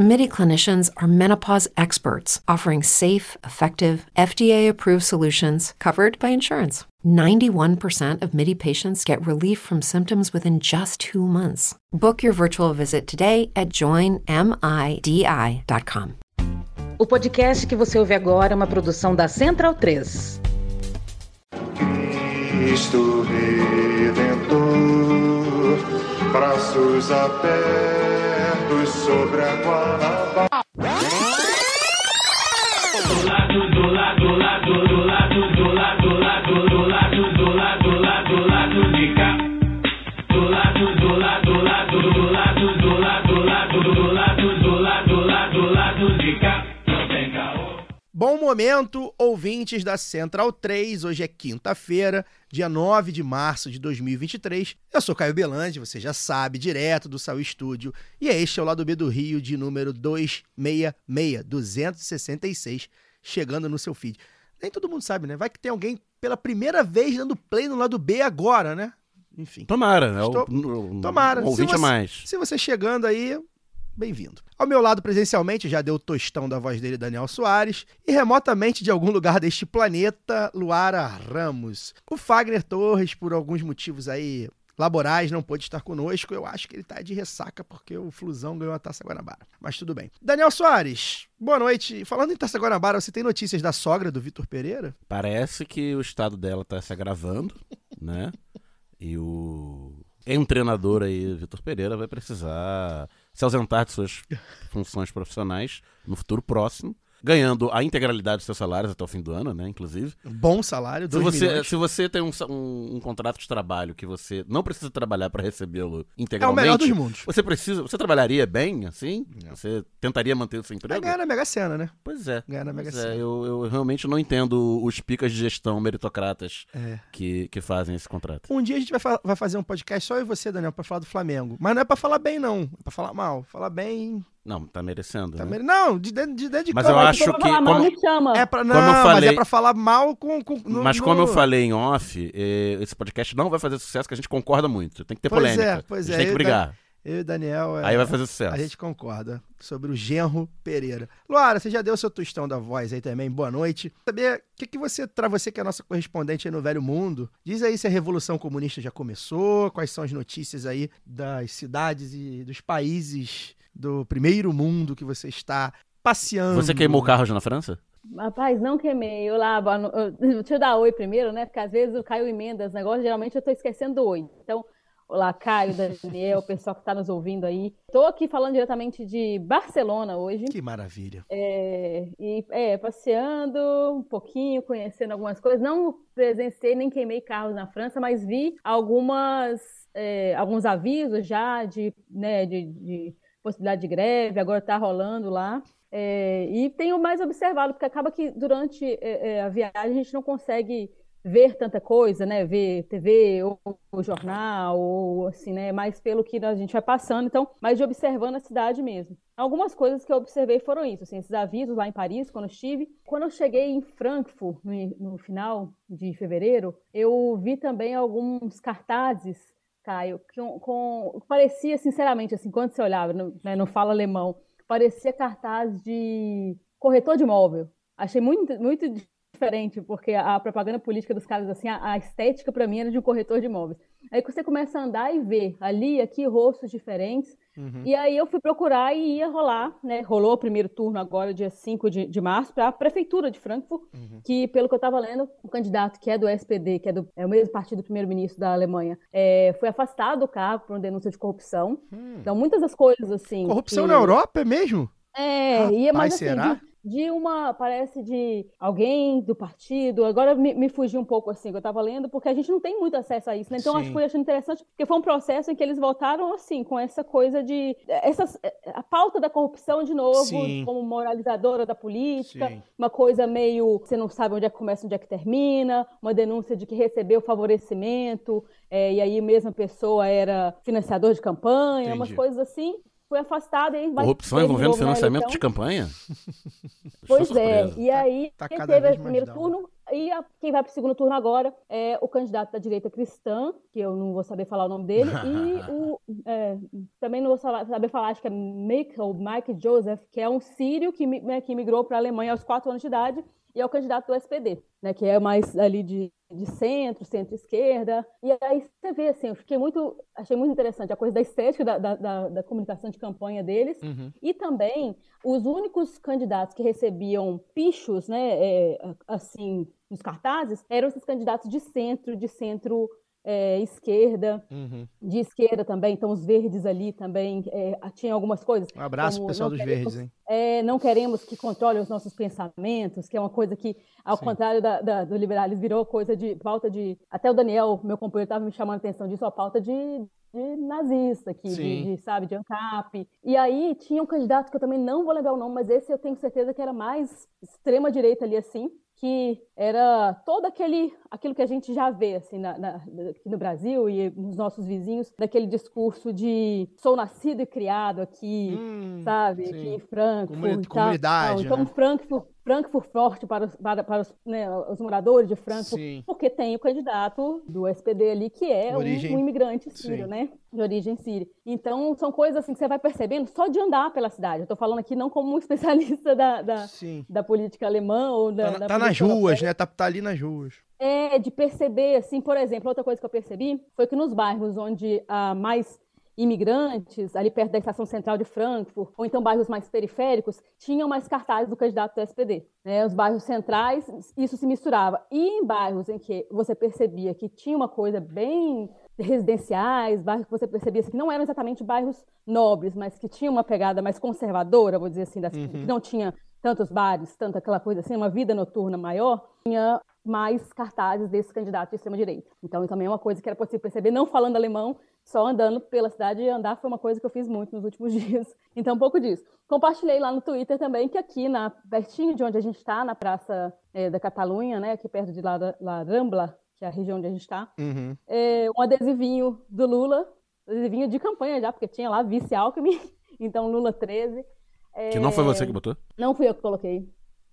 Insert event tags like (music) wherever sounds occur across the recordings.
MIDI clinicians are menopause experts offering safe, effective, FDA approved solutions covered by insurance. 91% of MIDI patients get relief from symptoms within just two months. Book your virtual visit today at joinmidi.com. O podcast que você ouve agora é uma produção da Central 3. Cristo Redentor, braços abertos sobre a guarda. Bom momento, ouvintes da Central 3. Hoje é quinta-feira, dia 9 de março de 2023. Eu sou Caio Belandi, você já sabe, direto do Saúl Estúdio. E este é o Lado B do Rio de número 266, 266, chegando no seu feed. Nem todo mundo sabe, né? Vai que tem alguém pela primeira vez dando play no lado B agora, né? Enfim. Tomara, né? Estou- Tomara. Um ouvinte você- a mais. Se você chegando aí, bem-vindo. Ao meu lado presencialmente, já deu o tostão da voz dele, Daniel Soares, e remotamente de algum lugar deste planeta, Luara Ramos. O Fagner Torres, por alguns motivos aí laborais, não pôde estar conosco. Eu acho que ele tá de ressaca porque o Flusão ganhou a Taça Guanabara. Mas tudo bem. Daniel Soares, boa noite. Falando em Taça Guanabara, você tem notícias da sogra do Vitor Pereira? Parece que o estado dela tá se agravando, (laughs) né? E o treinador aí, Vitor Pereira, vai precisar se ausentar de suas funções profissionais no futuro próximo, ganhando a integralidade dos seus salários até o fim do ano, né? Inclusive. Bom salário, Se 2 você, milhões. se você tem um, um- um contrato de trabalho que você não precisa trabalhar para recebê-lo É o integralmente, melhor dos mundos. você precisa, você trabalharia bem, assim? Você tentaria manter o seu emprego? ganhar na Mega Sena, né? Pois é. Ganhar na Mega Pois Sena. é, eu, eu realmente não entendo os picas de gestão meritocratas É. que, que fazem esse contrato. Um dia a gente vai, fa- vai fazer um podcast só eu e você, Daniel, pra falar do Flamengo. Mas não é pra falar bem, não. É pra falar mal. Falar bem. Não, tá merecendo. Tá né? mere- Não, de dentro de, de Mas campo. eu Mas acho que falar mal, como- me chama. É pra, não, Como eu mas falei- é pra falar mal com. com no- Mas no- como eu falei em off, eh, esse podcast não vai fazer sucesso, que a gente concorda muito. Tem que ter Pois polêmica. é, pois a gente é, tem que eu- brigar. Eu e o Daniel. é, Aí vai fazer sucesso. A gente concorda sobre o genro Pereira. Luara, você já deu seu tostão da voz aí também. Boa noite. Saber o que, que você, pra você que é a nossa correspondente aí no Velho Mundo, diz aí se a Revolução Comunista já começou, quais são as notícias aí das cidades e dos países do primeiro mundo que você está passeando. Você queimou carros na França? Rapaz, não queimei. Eu lá, boa no- deixa eu dar oi primeiro, né? Porque às vezes o Caio emenda os negócios, geralmente eu tô esquecendo do oi. Então, olá, Caio, Daniel, o pessoal que tá nos ouvindo aí. Tô aqui falando diretamente de Barcelona hoje. Que maravilha. É, e é, passeando um pouquinho, conhecendo algumas coisas. Não presenciei nem queimei carros na França, mas vi algumas, é, alguns avisos já de, né, de, de possibilidade de greve, agora está rolando lá. É, e tenho mais observado, porque acaba que durante é, é, a viagem a gente não consegue ver tanta coisa, né? Ver TV ou, ou jornal, ou assim, né? Mais pelo que a gente vai passando, então, mais de observando a cidade mesmo. Algumas coisas que eu observei foram isso, assim, esses avisos lá em Paris, quando eu estive. Quando eu cheguei em Frankfurt, no, no final de fevereiro, eu vi também alguns cartazes, Caio, com, com- parecia, sinceramente, assim, quando você olhava, não, né, não fala alemão, parecia cartaz de corretor de imóvel. Achei muito, muito diferente, porque a propaganda política dos caras, assim, a, a estética para mim era de um corretor de imóveis. Aí você começa a andar e ver ali e aqui rostos diferentes. Uhum. E aí eu fui procurar e ia rolar, né? Rolou o primeiro turno agora, dia 5 de, de março, para a Prefeitura de Frankfurt, Uhum. que, pelo que eu estava lendo, o candidato que é do SPD, que é, do, é o mesmo partido do primeiro-ministro da Alemanha, é, foi afastado do cargo por uma denúncia de corrupção. Então, muitas das coisas, assim. Hum. Corrupção que- na Europa é mesmo? é, ia mais Rapaz, assim, será? de, de uma, parece de alguém do partido. Agora me, me fugiu um pouco assim, que eu tava lendo, porque a gente não tem muito acesso a isso, né? Então acho Sim. que foi achando interessante, porque foi um processo em que eles voltaram assim, com essa coisa de. Essas, a pauta da corrupção de novo, Sim. como moralizadora da política, Sim. uma coisa meio. Você não sabe onde é que começa, onde é que termina, uma denúncia de que recebeu favorecimento, é, e aí a mesma pessoa era financiador de campanha, umas Entendi. coisas assim. Foi afastado e vai Corrupção envolvendo novo na financiamento eleição. de campanha? (laughs) Pois é, e aí tá quem cada teve o primeiro turno e a- quem vai para o segundo turno agora é o candidato da direita cristã, que eu não vou saber falar o nome dele, e (laughs) o é, também não vou saber falar, acho que é Mike, ou Mike Joseph, que é um sírio que, né, que migrou para a Alemanha aos quatro anos de idade e é o candidato do SPD, né, que é mais ali de, de centro, centro-esquerda. E aí você vê, assim, eu fiquei muito, achei muito interessante a coisa da estética da, da, da- da comunicação de campanha deles, Uhum. e também os únicos candidatos que recebiam pichos, né, é, assim, nos cartazes, eram esses candidatos de centro, de centro é, esquerda, Uhum. de esquerda também, então os verdes ali também é, tinha algumas coisas. Um abraço pro como pessoal não dos queremos- verdes, hein? é, não queremos que controle os nossos pensamentos, que é uma coisa que, ao Sim. contrário da- da- do liberalismo, virou coisa de pauta de. Até o Daniel, meu companheiro, estava me chamando a atenção disso, a pauta de, de nazista aqui, de, de, sabe, de ANCAP. E aí tinha um candidato que eu também não vou lembrar o nome, mas esse eu tenho certeza que era mais extrema-direita ali, assim, que era todo aquele aquilo que a gente já vê assim na, na- aqui no Brasil e nos nossos vizinhos daquele discurso de sou nascido e criado aqui Hum, sabe sim. aqui em Frankfurt Comuni- e tal. comunidade, então né? Frankfurt Frankfurt forte para os, para, para os, né, os moradores de Frankfurt Sim. porque tem o candidato do SPD ali que é um, um imigrante sírio Sim. né de origem síria então são coisas assim que você vai percebendo só de andar pela cidade eu estou falando aqui não como um (laughs) especialista da, da, da política alemã ou da, Tá, da tá nas política europeia. ruas, né? Tá, tá ali nas ruas. É, de perceber, assim, por exemplo, outra coisa que eu percebi foi que nos bairros onde há mais imigrantes, ali perto da estação central de Frankfurt, ou então bairros mais periféricos, tinham mais cartazes do candidato do SPD. né? Os bairros centrais, isso se misturava. E em bairros em que você percebia que tinha uma coisa bem residenciais, bairros que você percebia assim, que não eram exatamente bairros nobres, mas que tinham uma pegada mais conservadora, vou dizer assim, das- que não tinha tantos bares, tanta aquela coisa assim, uma vida noturna maior, tinha mais cartazes desse candidato de extrema-direita. Então, também é uma coisa que era possível perceber, não falando alemão, só andando pela cidade, e andar foi uma coisa que eu fiz muito nos últimos (laughs) dias. Então, um pouco disso. Compartilhei lá no Twitter também que aqui, na, pertinho de onde a gente está, na Praça eh, da Catalunha, né, aqui perto de lá da La Rambla, que é a região onde a gente está, Uhum. é, um adesivinho do Lula, adesivinho de campanha já, porque tinha lá vice-Alckmin, (laughs) então Lula 13. Que não foi É, você que botou? não fui eu que coloquei,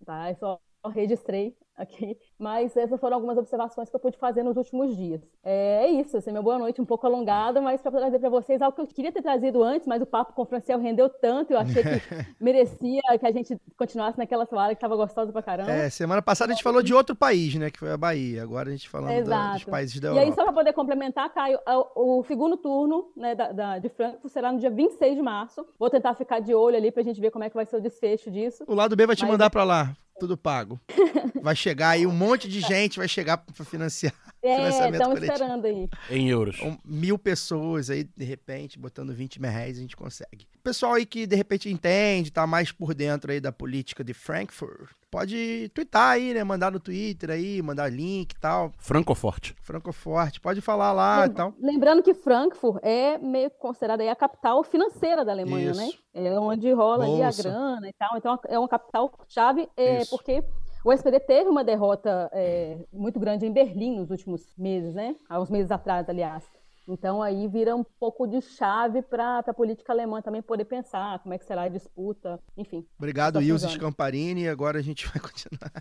tá? Eu só registrei aqui. Mas essas foram algumas observações que eu pude fazer nos últimos dias. É, é isso, assim, minha boa noite um pouco alongada, mas para trazer para vocês algo que eu queria ter trazido antes, mas o papo com o Franciel rendeu tanto, eu achei que (laughs) merecia que a gente continuasse naquela toalha que estava gostosa pra caramba. É, semana passada a gente falou de outro país, né? Que foi a Bahia. Agora a gente falando da- dos países da E aí, Europa. só para poder complementar, Caio, o segundo turno né, da, da- de Frankfurt será no dia 26 de março. Vou tentar ficar de olho ali para a gente ver como é que vai ser o desfecho disso. O lado B vai te Mas- mandar pra lá. Tudo pago. (laughs) Vai chegar aí um monte de gente, vai chegar pra financiar (laughs) É, coletivo. esperando aí. Em euros. Um, mil pessoas aí, de repente, botando 20 mil reais, a gente consegue. Pessoal aí que de repente entende, tá mais por dentro aí da política de Frankfurt, pode twittar aí, né? Mandar no Twitter aí, mandar link e tal. Francoforte. Francoforte, pode falar lá e tal. Lembrando que Frankfurt é meio considerada aí a capital financeira da Alemanha, Isso. né? É onde rola ali a Bolsa. grana e tal. Então é uma capital chave, é, porque o SPD teve uma derrota é, muito grande em Berlim nos últimos meses, né? Há uns meses atrás, aliás. Então aí vira um pouco de chave para a política alemã também poder pensar como é que será a disputa, enfim. Obrigado, Ilse. Scamparini. Agora a gente vai continuar.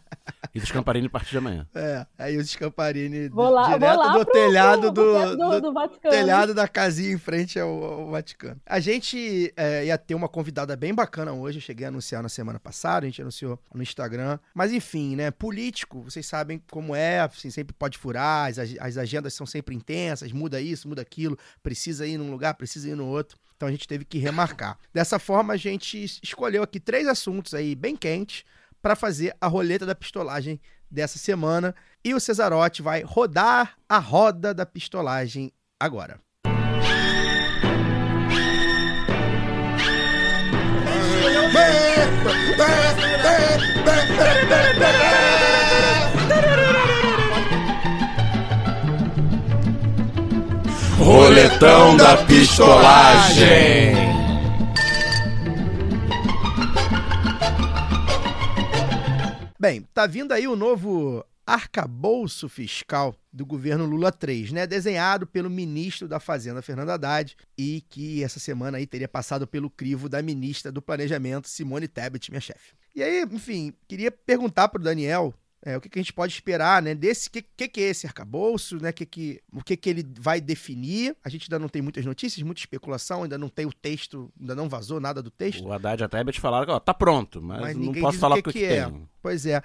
E dos Camparini a partir de amanhã. É, a Ilse Scamparini Vou lá, direto vou lá do pro- telhado pro- do, do, do do Vaticano. telhado da casinha em frente ao, ao Vaticano. A gente é, ia ter uma convidada bem bacana hoje, eu cheguei a anunciar na semana passada, a gente anunciou no Instagram. Mas enfim, né, político, vocês sabem como é, assim, sempre pode furar, as, as agendas são sempre intensas, muda isso, muda aquilo, precisa ir num lugar, precisa ir no outro. Então a gente teve que remarcar. Dessa forma, a gente es- escolheu aqui três assuntos aí bem quentes para fazer a roleta da pistolagem dessa semana. E o Cesarotti vai rodar a roda da pistolagem agora. Roletão da pistolagem. Bem, tá vindo aí o novo arcabouço fiscal do governo Lula 3, né? Desenhado pelo ministro da Fazenda, Fernando Haddad, e que essa semana aí teria passado pelo crivo da ministra do Planejamento, Simone Tebet, minha chefe. E aí, enfim, queria perguntar para o Daniel é, o que, que, a gente pode esperar, né? Desse que, que, que é esse arcabouço, né? Que, que, o que, que ele vai definir? A gente ainda não tem muitas notícias, muita especulação, ainda não tem o texto, ainda não vazou nada do texto. O Haddad até te falaram que ó, tá pronto, mas, mas não posso falar o que, que, é. Tem. Pois é.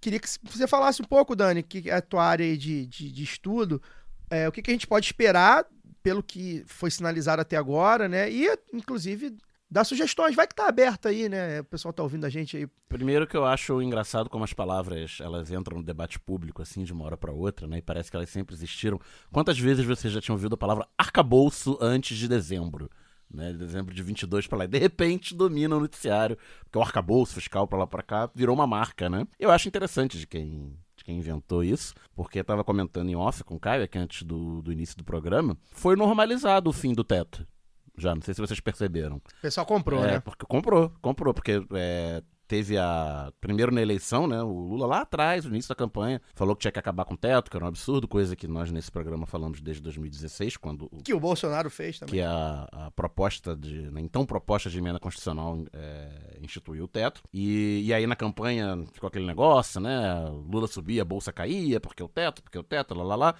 Queria que você falasse um pouco, Dani, que é a tua área de, de, de estudo, é, o que, que a gente pode esperar pelo que foi sinalizado até agora, né? E, inclusive, Dá sugestões, vai que tá aberto aí, né? O pessoal tá ouvindo a gente aí. Primeiro que eu acho engraçado como as palavras, elas entram no debate público assim de uma hora para outra, né? E parece que elas sempre existiram. Quantas vezes você já tinha ouvido a palavra arcabouço antes de dezembro? Né, dezembro de 22 para lá. E de repente domina o noticiário, porque o arcabouço fiscal para lá para cá virou uma marca, né? Eu acho interessante de quem quem inventou isso, porque estava comentando em off com o Caio, aqui antes do, do início do programa, foi normalizado o fim do teto já. Não sei se vocês perceberam. O pessoal comprou, é, né? Porque comprou, comprou, porque é, teve a. Primeiro na eleição, né? O Lula lá atrás, no início da campanha, falou que tinha que acabar com o teto, que era um absurdo, coisa que nós nesse programa falamos desde 2016, quando. Que o Bolsonaro fez também. Que a, a proposta de. Né, então proposta de emenda constitucional é, instituiu o teto. E, e aí na campanha ficou aquele negócio, né? Lula subia, a bolsa caía, porque o teto, porque o teto, lá lá lá.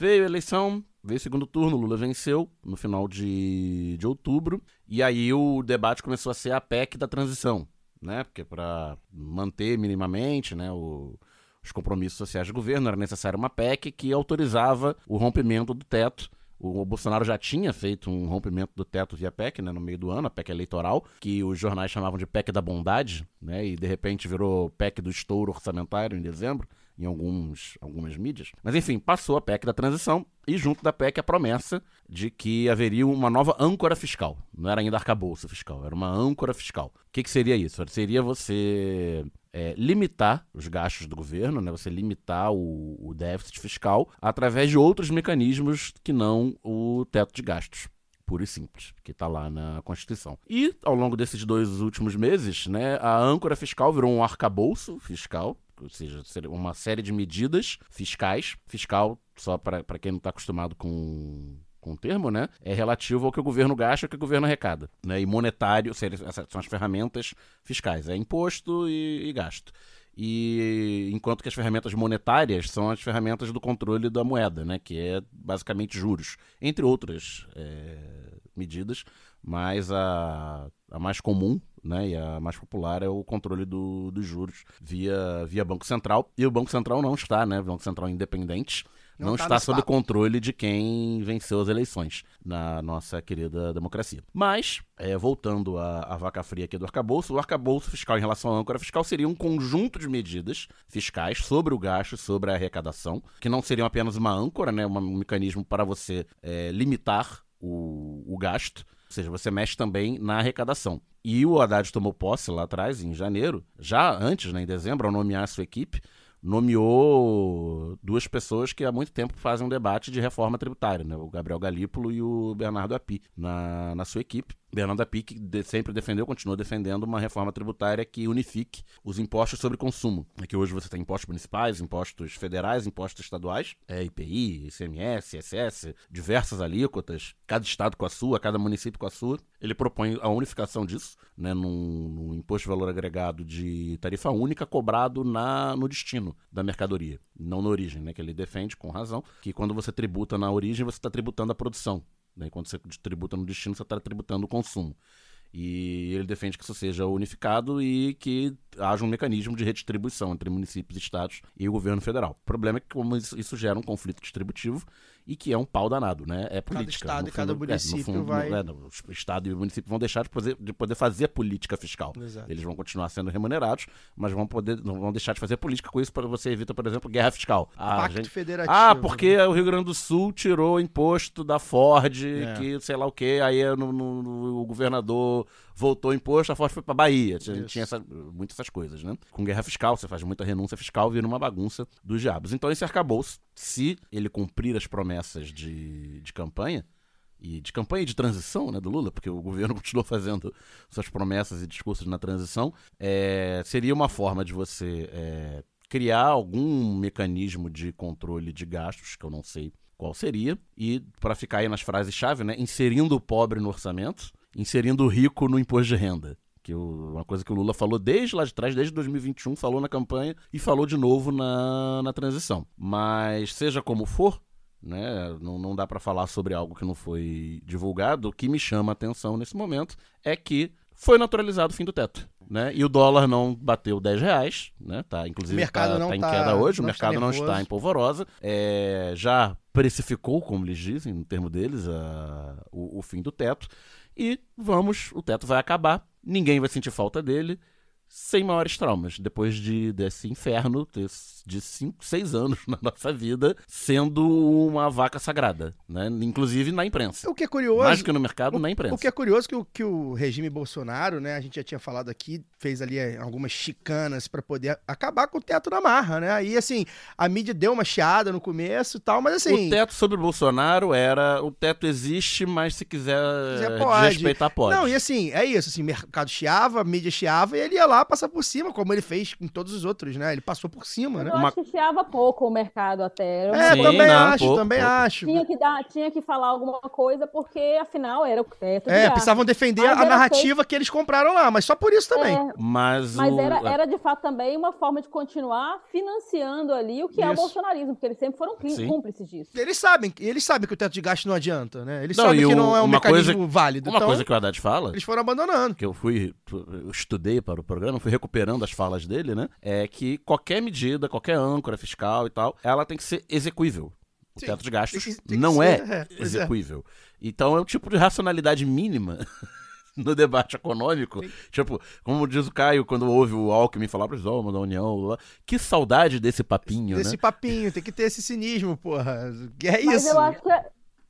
Veio a eleição, veio segundo turno, Lula venceu no final de, de outubro, e aí o debate começou a ser a PEC da transição, né? Porque para manter minimamente né, o, os compromissos sociais do governo era necessário uma PEC que autorizava o rompimento do teto. O Bolsonaro já tinha feito um rompimento do teto via PEC, né, no meio do ano, a PEC eleitoral, que os jornais chamavam de PEC da bondade, né, e de repente virou PEC do estouro orçamentário em dezembro em alguns, algumas mídias. Mas enfim, passou a PEC da transição e junto da PEC a promessa de que haveria uma nova âncora fiscal. Não era ainda arcabouço fiscal, era uma âncora fiscal. O que, que seria isso? Seria você é, limitar os gastos do governo, né? você limitar o, o déficit fiscal através de outros mecanismos que não o teto de gastos puro e simples, que está lá na Constituição. E, ao longo desses dois últimos meses, né, a âncora fiscal virou um arcabouço fiscal, ou seja, uma série de medidas fiscais, fiscal, só para quem não está acostumado com com o termo, né? É relativo ao que o governo gasta e ao que o governo arrecada. Né? E monetário, são as ferramentas fiscais, é imposto e, e, gasto. E enquanto que as ferramentas monetárias são as ferramentas do controle da moeda, né? Que é basicamente juros, entre outras é, medidas, mas a, a mais comum né, e a mais popular é o controle do, dos juros via, via Banco Central. E o Banco Central não está, né? O Banco Central independente não, não tá está sob controle de quem venceu as eleições na nossa querida democracia. Mas, é, voltando à, à, vaca fria aqui do arcabouço, o arcabouço fiscal em relação à âncora fiscal seria um conjunto de medidas fiscais sobre o gasto, sobre a arrecadação, que não seriam apenas uma âncora, né, um mecanismo para você é, limitar o, o gasto, ou seja, você mexe também na arrecadação. E o Haddad tomou posse lá atrás, em janeiro, já antes, né, em dezembro, ao nomear a sua equipe, nomeou duas pessoas que há muito tempo fazem um debate de reforma tributária, né? o Gabriel Galípolo e o Bernardo Api, na, na sua equipe. Bernardo Api que de, sempre defendeu, continua defendendo uma reforma tributária que unifique os impostos sobre consumo. É que hoje você tem impostos municipais, impostos federais, impostos estaduais, é, IPI, ICMS, ISS, diversas alíquotas, cada estado com a sua, cada município com a sua. Ele propõe a unificação disso, né, num, num imposto de valor agregado de tarifa única cobrado na, no destino da mercadoria, não na origem, né, que ele defende com razão, que quando você tributa na origem, você está tributando a produção. Né? Quando você tributa no destino, você está tributando o consumo. E ele defende que isso seja unificado e que haja um mecanismo de redistribuição entre municípios, estados e o governo federal. O problema é que como isso gera um conflito distributivo e que é um pau danado, né? É política. Cada estado e cada município é, fundo, vai... É, o estado e o município vão deixar de poder, de poder fazer política fiscal. Exato. Eles vão continuar sendo remunerados, mas vão poder, não vão deixar de fazer política com isso para você evita, por exemplo, guerra fiscal. Ah, Pacto gente... federativo. Ah, porque o Rio Grande do Sul tirou imposto da Ford, é. que sei lá o quê, aí no, no, no, o governador voltou o imposto, a Ford foi para Bahia. Tinha, tinha essa, muitas essas coisas, né? Com guerra fiscal, você faz muita renúncia fiscal, vira uma bagunça dos diabos. Então esse arcabouço, se ele cumprir as promessas de, de campanha, e de campanha de transição né, do Lula, porque o governo (laughs) continuou fazendo suas promessas e discursos na transição, é, seria uma forma de você é, criar algum mecanismo de controle de gastos, que eu não sei qual seria, e para ficar aí nas frases-chave, né, inserindo o pobre no orçamento, inserindo o rico no imposto de renda. Que o, uma coisa que o Lula falou desde lá de trás, desde 2021, falou na campanha e falou de novo na, na transição. Mas seja como for, né, não, não dá para falar sobre algo que não foi divulgado. O que me chama a atenção nesse momento é que foi naturalizado o fim do teto. Né? E o dólar não bateu 10 reais, né? Tá, inclusive O mercado tá, não tá em tá- queda hoje, o está mercado não está em polvorosa. É, já precificou, como eles dizem, no termo deles, a- o, o fim do teto. E vamos, o teto vai acabar, ninguém vai sentir falta dele, sem maiores traumas. Depois de, desse inferno de 5, 6 anos (laughs) na nossa vida, sendo uma vaca sagrada, né? Inclusive na imprensa. O que é curioso. Mais que no mercado, na imprensa. O que é curioso que o, que o regime Bolsonaro, né, a gente já tinha falado aqui, fez ali eh, algumas chicanas pra poder acabar com o teto da marra, né? Aí, assim, a mídia deu uma chiada no começo e tal, mas assim... O teto sobre o Bolsonaro era. O teto existe, mas se quiser, quiser, pode. respeitar, pode. Não, e assim, é isso, assim, mercado chiava, a mídia chiava e ele ia lá passar por cima, como ele fez com todos os outros, né? Ele passou por cima, né? Eu Uma- chiava pouco o mercado até. Era uma É, Sim, também não, acho, pouco, também pouco. acho. Tinha que, dar, tinha que falar alguma coisa, porque afinal era o teto É, gasto. precisavam defender Mas a narrativa que eles compraram lá, mas só por isso também. É, Mas, mas o... era, era de fato também uma forma de continuar financiando ali o que é o Isso. bolsonarismo, porque eles sempre foram Sim. cúmplices disso. Eles sabem, eles sabem que o teto de gasto não adianta, né? Eles Não, sabem que o- não é um uma mecanismo coisa- válido. Uma então, coisa que o Haddad fala, eles foram abandonando. que eu fui, eu estudei para o programa, fui recuperando as falas dele, né? É que qualquer medida, qualquer âncora fiscal e tal, ela tem que ser execuível. O Sim, teto de gastos tem que- tem que não ser, é, é, é. execuível. Então é um tipo de racionalidade mínima (laughs) no debate econômico. Tipo, como diz o Caio, quando ouve o Alckmin falar para os da União, lá, que saudade desse papinho, Desse né? papinho, tem que ter esse cinismo, porra. Que É Mas isso. eu acho que,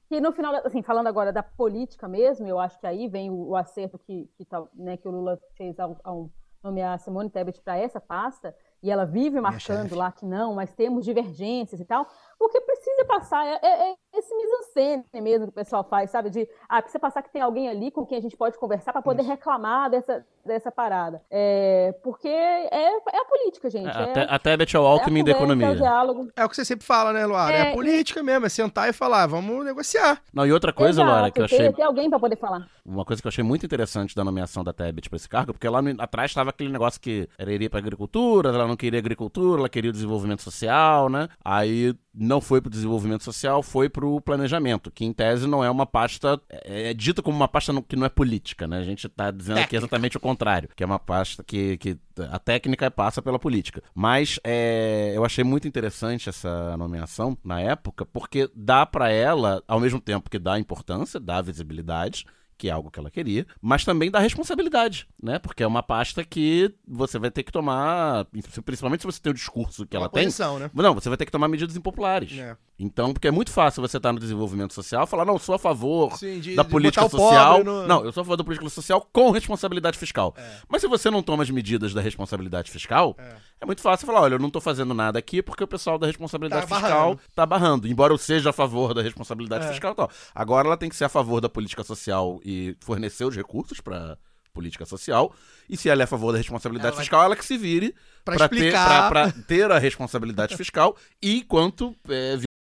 que no final, assim, falando agora da política mesmo, eu acho que aí vem o, o acerto que, que, tá- né, que o Lula fez ao, ao nomear Simone Tebet para essa pasta, e ela vive marcando lá que não, mas temos divergências e tal, porque precisa passar, é, é- é esse mise-en-scène mesmo que o pessoal faz, sabe? De, ah, precisa passar que tem alguém ali com quem a gente pode conversar para poder reclamar dessa, dessa parada. É, porque é, é a política, gente. A, É, Te- a Tebet é é Alckmin da conversa, é o economia. diálogo. É o que você sempre fala, né, Luara? É, É, a política mesmo, é sentar e falar, vamos negociar. Não, e outra coisa, Exato, Laura, que eu achei ter alguém para poder falar. Uma coisa que eu achei muito interessante da nomeação da Tebet para esse cargo, porque lá no- atrás estava aquele negócio que ela iria para agricultura, ela não queria agricultura, ela queria o desenvolvimento social, né? Aí não foi para o desenvolvimento social, foi para o planejamento, que em tese não é uma pasta, é, é dita como uma pasta que não é política, né? A gente está dizendo aqui exatamente o contrário, que é uma pasta que, que a técnica passa pela política. Mas é, eu achei muito interessante essa nomeação na época, porque dá para ela, ao mesmo tempo que dá importância, dá visibilidade, que é algo que ela queria, mas também dá responsabilidade, né? Porque é uma pasta que você vai ter que tomar, principalmente se você tem o discurso que Uma ela tem. posição, né? Não, você vai ter que tomar medidas impopulares. É. Então, porque é muito fácil você estar no desenvolvimento social e falar, não, eu sou a favor Sim, de- da de política social. no- Não, eu sou a favor da política social com responsabilidade fiscal. Mas se você não toma as medidas da responsabilidade fiscal, é, muito fácil falar, olha, eu não tô fazendo nada aqui porque o pessoal da responsabilidade Tá fiscal barrando. tá barrando. Embora eu seja a favor da responsabilidade É. fiscal e tal. Agora ela tem que ser a favor da política social e fornecer os recursos para política social. E se ela é a favor da responsabilidade Ela fiscal, ela que se vire pra ter, ter a responsabilidade fiscal e quanto é,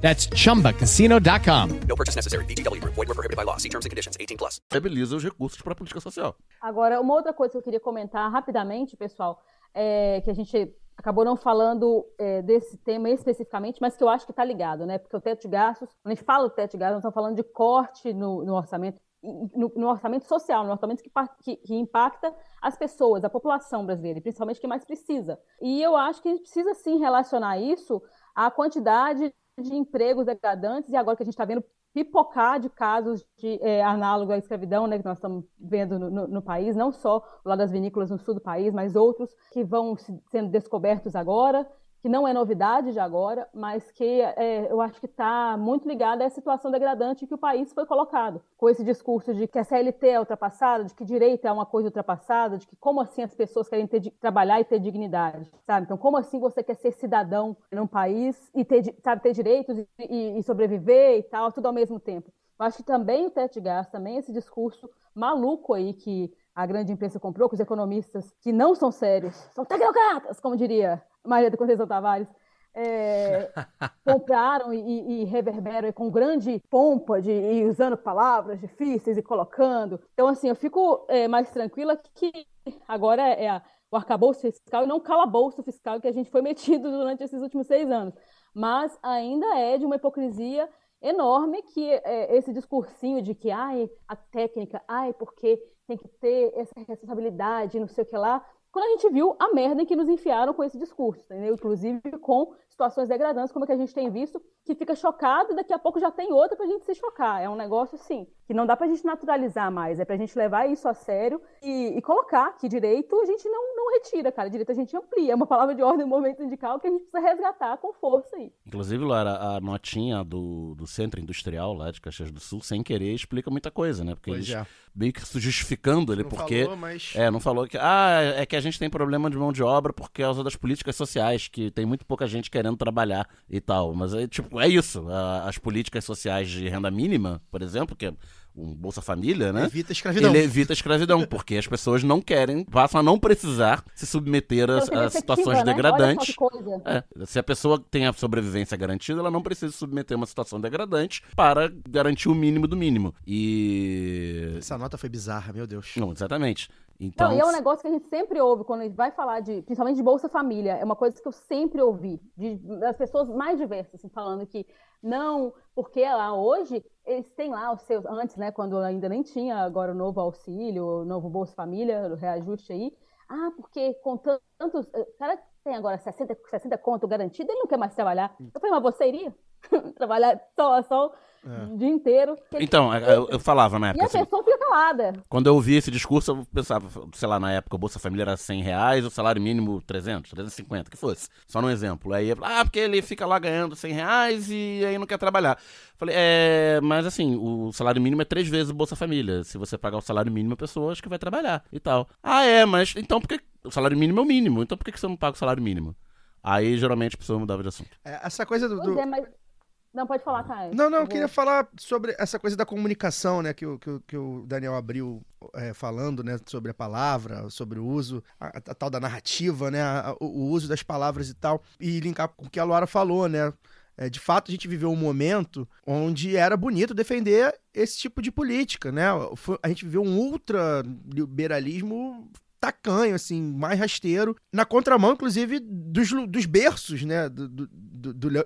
That's chumbacasino.com. No purchase necessary. VGW Group. Void were prohibited by law. See terms and conditions. 18 plus. viabiliza os recursos para a política social. Agora, uma outra coisa que eu queria comentar rapidamente, pessoal, é que a gente acabou não falando é, desse tema especificamente, mas que eu acho que está ligado, né? Porque o teto de gastos, quando a gente fala do teto de gastos, nós estamos falando de corte no, no orçamento, no, no, orçamento social, no orçamento que, que, que, impacta as pessoas, a população brasileira, e principalmente quem mais precisa. E eu acho que a gente precisa sim relacionar isso à quantidade de empregos degradantes, e agora que a gente está vendo pipocar de casos de é, análogo à escravidão, né, que nós estamos vendo no, no, no, país, não só lá das vinícolas no sul do país, mas outros que vão sendo descobertos agora que não é novidade de agora, mas que é, eu acho que está muito ligada à situação degradante que o país foi colocado, com esse discurso de que a CLT é ultrapassada, de que direito é uma coisa ultrapassada, de que como assim as pessoas querem ter, trabalhar e ter dignidade, sabe? Então, como assim você quer ser cidadão num país e ter, sabe, ter direitos e, e, sobreviver e tal, tudo ao mesmo tempo? Eu acho que também o teto de gás, também esse discurso maluco aí que a grande imprensa comprou, com os economistas que não são sérios, são tecnocratas, como diria Maria da Conceição Tavares, é, (laughs) compraram e, e, reverberam com grande pompa, de, e usando palavras difíceis e colocando. Então, assim, eu fico é, mais tranquila que agora é a, o arcabouço fiscal e não o calabouço fiscal que a gente foi (laughs) metido durante esses últimos seis anos. Mas ainda é de uma hipocrisia enorme que é, esse discursinho de que ai, a técnica, ai, porque tem que ter essa responsabilidade, não sei o que lá, quando a gente viu a merda em que nos enfiaram com esse discurso, entendeu? Inclusive com situações degradantes, como é que a gente tem visto, que fica chocado e daqui a pouco já tem outra para a gente se chocar. É um negócio, assim, que não dá para a gente naturalizar mais, é para a gente levar isso a sério e, e, colocar que direito a gente não, não retira, cara. Direito a gente amplia. É uma palavra de ordem no momento sindical que a gente precisa resgatar com força aí. Inclusive, Lara, a notinha do, do Centro Industrial lá de Caxias do Sul, sem querer, explica muita coisa, né? Porque pois eles é. meio que justificando ele, porque. Falou, mas... É, não falou que. Ah, é que a gente tem problema de mão de obra por causa das políticas sociais, que tem muito pouca gente querendo querendo trabalhar e tal. Mas é tipo, é isso. as políticas sociais de renda mínima, por exemplo, que é um Bolsa Família, né? Evita a escravidão. Ele evita a escravidão, porque as pessoas não querem, passam a não precisar se submeter a, a situações né? degradantes. É, se a pessoa tem a sobrevivência garantida, ela não precisa se submeter a uma situação degradante para garantir o mínimo do mínimo. E. Essa nota foi bizarra, meu Deus. Não, exatamente. Então, não, e é um negócio que a gente sempre ouve quando a gente vai falar de, principalmente de Bolsa Família, é uma coisa que eu sempre ouvi, de, das pessoas mais diversas, assim, falando que não, porque lá hoje eles têm lá os seus, antes, né, quando ainda nem tinha agora o novo auxílio, o novo Bolsa Família, o reajuste aí, ah, porque com tantos, o cara tem agora 60, 60 conto garantido, ele não quer mais trabalhar. Eu falei, mas você iria? (laughs) trabalhar só, só é. o dia inteiro. Então, é, eu, eu, falava na época. E a assim, pessoa fica calada. Quando eu ouvi esse discurso, eu pensava, sei lá, na época o Bolsa Família era 100 reais, o salário mínimo 300, 350, que fosse. Só num exemplo. Aí, ah, porque ele fica lá ganhando 100 reais e aí não quer trabalhar. Falei, é, mas assim, o salário mínimo é três vezes o Bolsa Família. Se você pagar o salário mínimo, a pessoa acho que vai trabalhar e tal. Ah, é, mas então por que o salário mínimo é o mínimo? Então por que você não paga o salário mínimo? Aí geralmente a pessoa mudava de assunto. É, essa coisa do. do... É, mas não, pode falar, Caio. Não, não, eu queria falar sobre essa coisa da comunicação, né, que o, que que o Daniel abriu é, falando, né, sobre a palavra, sobre o uso, a, a tal da narrativa, né, a, o, o, uso das palavras e tal, e linkar com o que a Luara falou, né, é, de fato, a gente viveu um momento onde era bonito defender esse tipo de política, né? A gente viveu um ultraliberalismo tacanho, assim, mais rasteiro, na contramão, inclusive, dos, dos berços, né, do, do,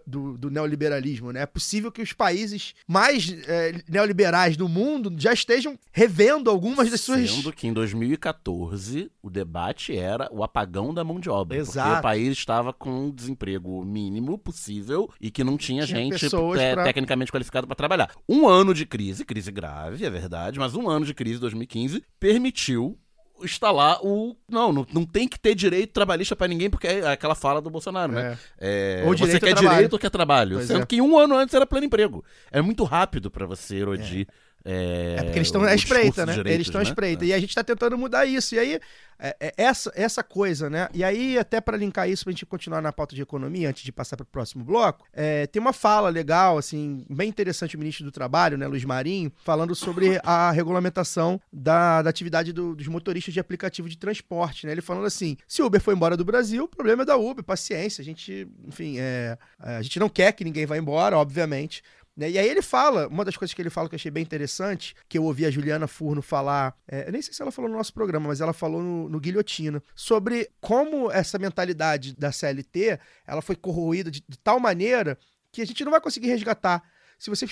do, do, neoliberalismo, né? É possível que os países mais é, neoliberais do mundo já estejam revendo algumas das suas... Sendo que em 2014 o debate era o apagão da mão de obra. Exato. Porque o país estava com um desemprego mínimo possível e que não tinha, tinha gente te, pra... tecnicamente qualificada para trabalhar. Um ano de crise, crise grave, é verdade, mas um ano de crise, 2015, permitiu instalar o. Não, não, não tem que ter direito trabalhista para ninguém, porque é aquela fala do Bolsonaro, né? É. É, ou você quer direito ou quer trabalho. Pois sendo é. que um ano antes era pleno emprego. É muito rápido para você erodir. É. é, porque eles estão à espreita, né? Direitos, eles estão à né? espreita. E a gente está tentando mudar isso. E aí, é, é, essa, essa coisa, né? E aí, até para linkar isso, pra gente continuar na pauta de economia, antes de passar para o próximo bloco, é, tem uma fala legal, assim, bem interessante, o ministro do Trabalho, né, Luiz Marinho, falando sobre a regulamentação da, da atividade do, dos motoristas de aplicativo de transporte, né? Ele falando assim: se o Uber foi embora do Brasil, o problema é da Uber, paciência. A gente, enfim, é, a gente não quer que ninguém vá embora, obviamente? E aí ele fala, uma das coisas que ele fala que eu achei bem interessante, que eu ouvi a Juliana Furno falar, é, eu nem sei se ela falou no nosso programa, mas ela falou no, no Guilhotina, sobre como essa mentalidade da CLT, ela foi corroída de, de tal maneira que a gente não vai conseguir resgatar. Se você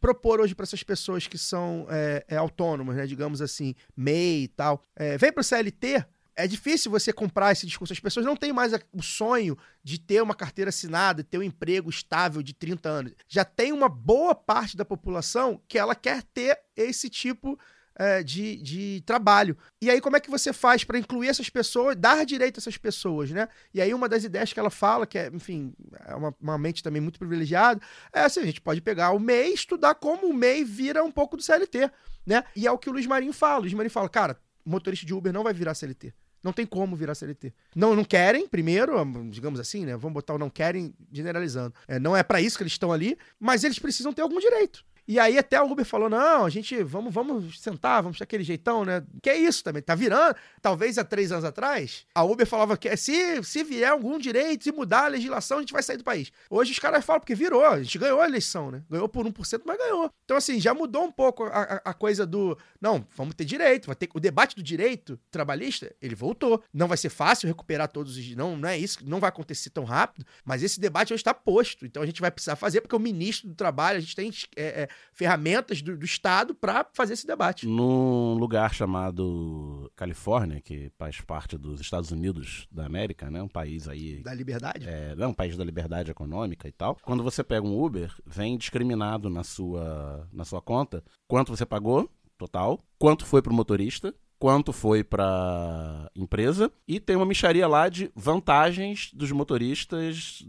propor hoje para essas pessoas que são é, é, autônomas, né, digamos assim, MEI e tal, é, vem para o CLT, é difícil você comprar esse discurso. As pessoas não têm mais o sonho de ter uma carteira assinada, ter um emprego estável de 30 anos. Já tem uma boa parte da população que ela quer ter esse tipo é, de, de trabalho. E aí, como é que você faz para incluir essas pessoas, dar direito a essas pessoas, né? E aí, uma das ideias que ela fala, que é, enfim, é uma, uma mente também muito privilegiada, é assim: a gente pode pegar o MEI e estudar como o MEI vira um pouco do CLT, né? E é o que o Luiz Marinho fala. O Luiz Marinho fala, cara, motorista de Uber não vai virar CLT. Não tem como virar CLT. Não, não querem, primeiro, digamos assim, né? Vamos botar o não querem generalizando. É, não é para isso que eles estão ali, mas eles precisam ter algum direito. E aí até o Uber falou: não, a gente vamos, vamos sentar, vamos daquele jeitão, né? Que é isso também, tá virando. Talvez há três anos atrás, a Uber falava que se, se vier algum direito, se mudar a legislação, a gente vai sair do país. Hoje os caras falam, porque virou, a gente ganhou a eleição, né? Ganhou por 1%, mas ganhou. Então, assim, já mudou um pouco a, a- a coisa do. Não, vamos ter direito, vai ter. O debate do direito trabalhista, ele voltou. Não vai ser fácil recuperar todos os. Não, não é isso, não vai acontecer tão rápido, mas esse debate hoje está posto. Então a gente vai precisar fazer, porque o ministro do Trabalho, a gente tem é, é, ferramentas do, do Estado para fazer esse debate. Num lugar chamado Califórnia, que faz parte dos Estados Unidos da América, né? Um país aí. Da liberdade? É, não, um país da liberdade econômica e tal. Quando você pega um Uber, vem discriminado na sua, na sua conta quanto você pagou, total, quanto foi pro motorista, quanto foi pra empresa, e tem uma micharia lá de vantagens dos motoristas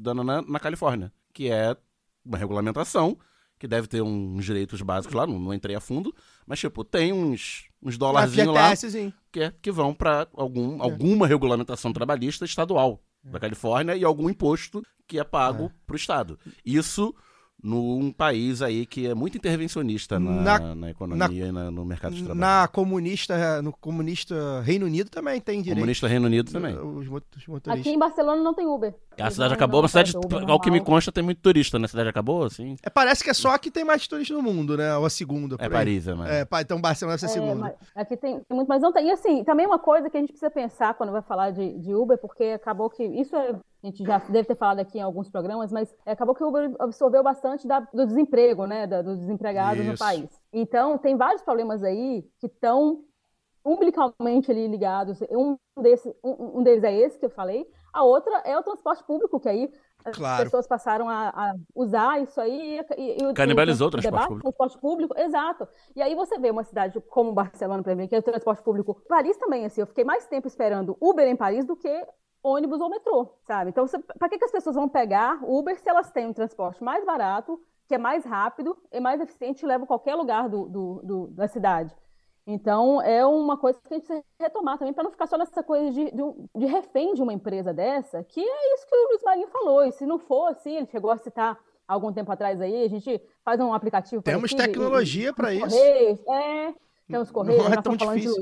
na Califórnia, que é uma regulamentação que deve ter uns direitos básicos lá, não, não entrei a fundo, mas tipo, tem uns, uns dólarzinhos lá que, é- que vão para algum, alguma regulamentação trabalhista estadual da Califórnia e algum imposto que é pago pro Estado. Isso num país aí que é muito intervencionista na, Na- na, economia e na- no mercado de trabalho. Na comunista, no comunista Reino Unido também tem direito. Comunista Reino Unido também. Os, os Aqui motoristas. em Barcelona não tem Uber. A Eles cidade acabou, uma cidade, ao que me consta, tem muito turista, né? A cidade acabou, assim? É, parece que é só que tem mais turista no mundo, né? Ou a segunda. por É aí. Paris, é, mas... É, pa- então Barcelona deve ser a É, segunda. aqui tem, tem muito, mas não tem. E assim, também uma coisa que a gente precisa pensar quando vai falar de, de Uber, porque acabou que isso é, a gente já deve ter falado aqui em alguns programas, mas é, acabou que o Uber absorveu bastante da- do desemprego, né, da- dos desempregados no Isso. país. Então, tem vários problemas aí que estão umbilicalmente ali ligados. Um, desse, um, um deles é esse que eu falei. A outra é o transporte público, que aí as Claro. pessoas passaram a, a usar isso aí e, e- o- Canibalizou o o transporte debate, público. transporte público, exato. E aí você vê uma cidade como Barcelona, por exemplo, que é o transporte público. Paris também, assim, eu fiquei mais tempo esperando Uber em Paris do que ônibus ou metrô, sabe? Então, para que, que as pessoas vão pegar Uber se elas têm um transporte mais barato, que é mais rápido e mais eficiente e leva a qualquer lugar do, do- do- da cidade? Então, é uma coisa que a gente precisa retomar também, para não ficar só nessa coisa de, de, um- de refém de uma empresa dessa, que é isso que o Luiz Marinho falou. E se não for assim, ele chegou a citar algum tempo atrás aí, a gente faz um aplicativo Temos e- tecnologia os isso. Correios, é, tem os Correios, Não é tão difícil.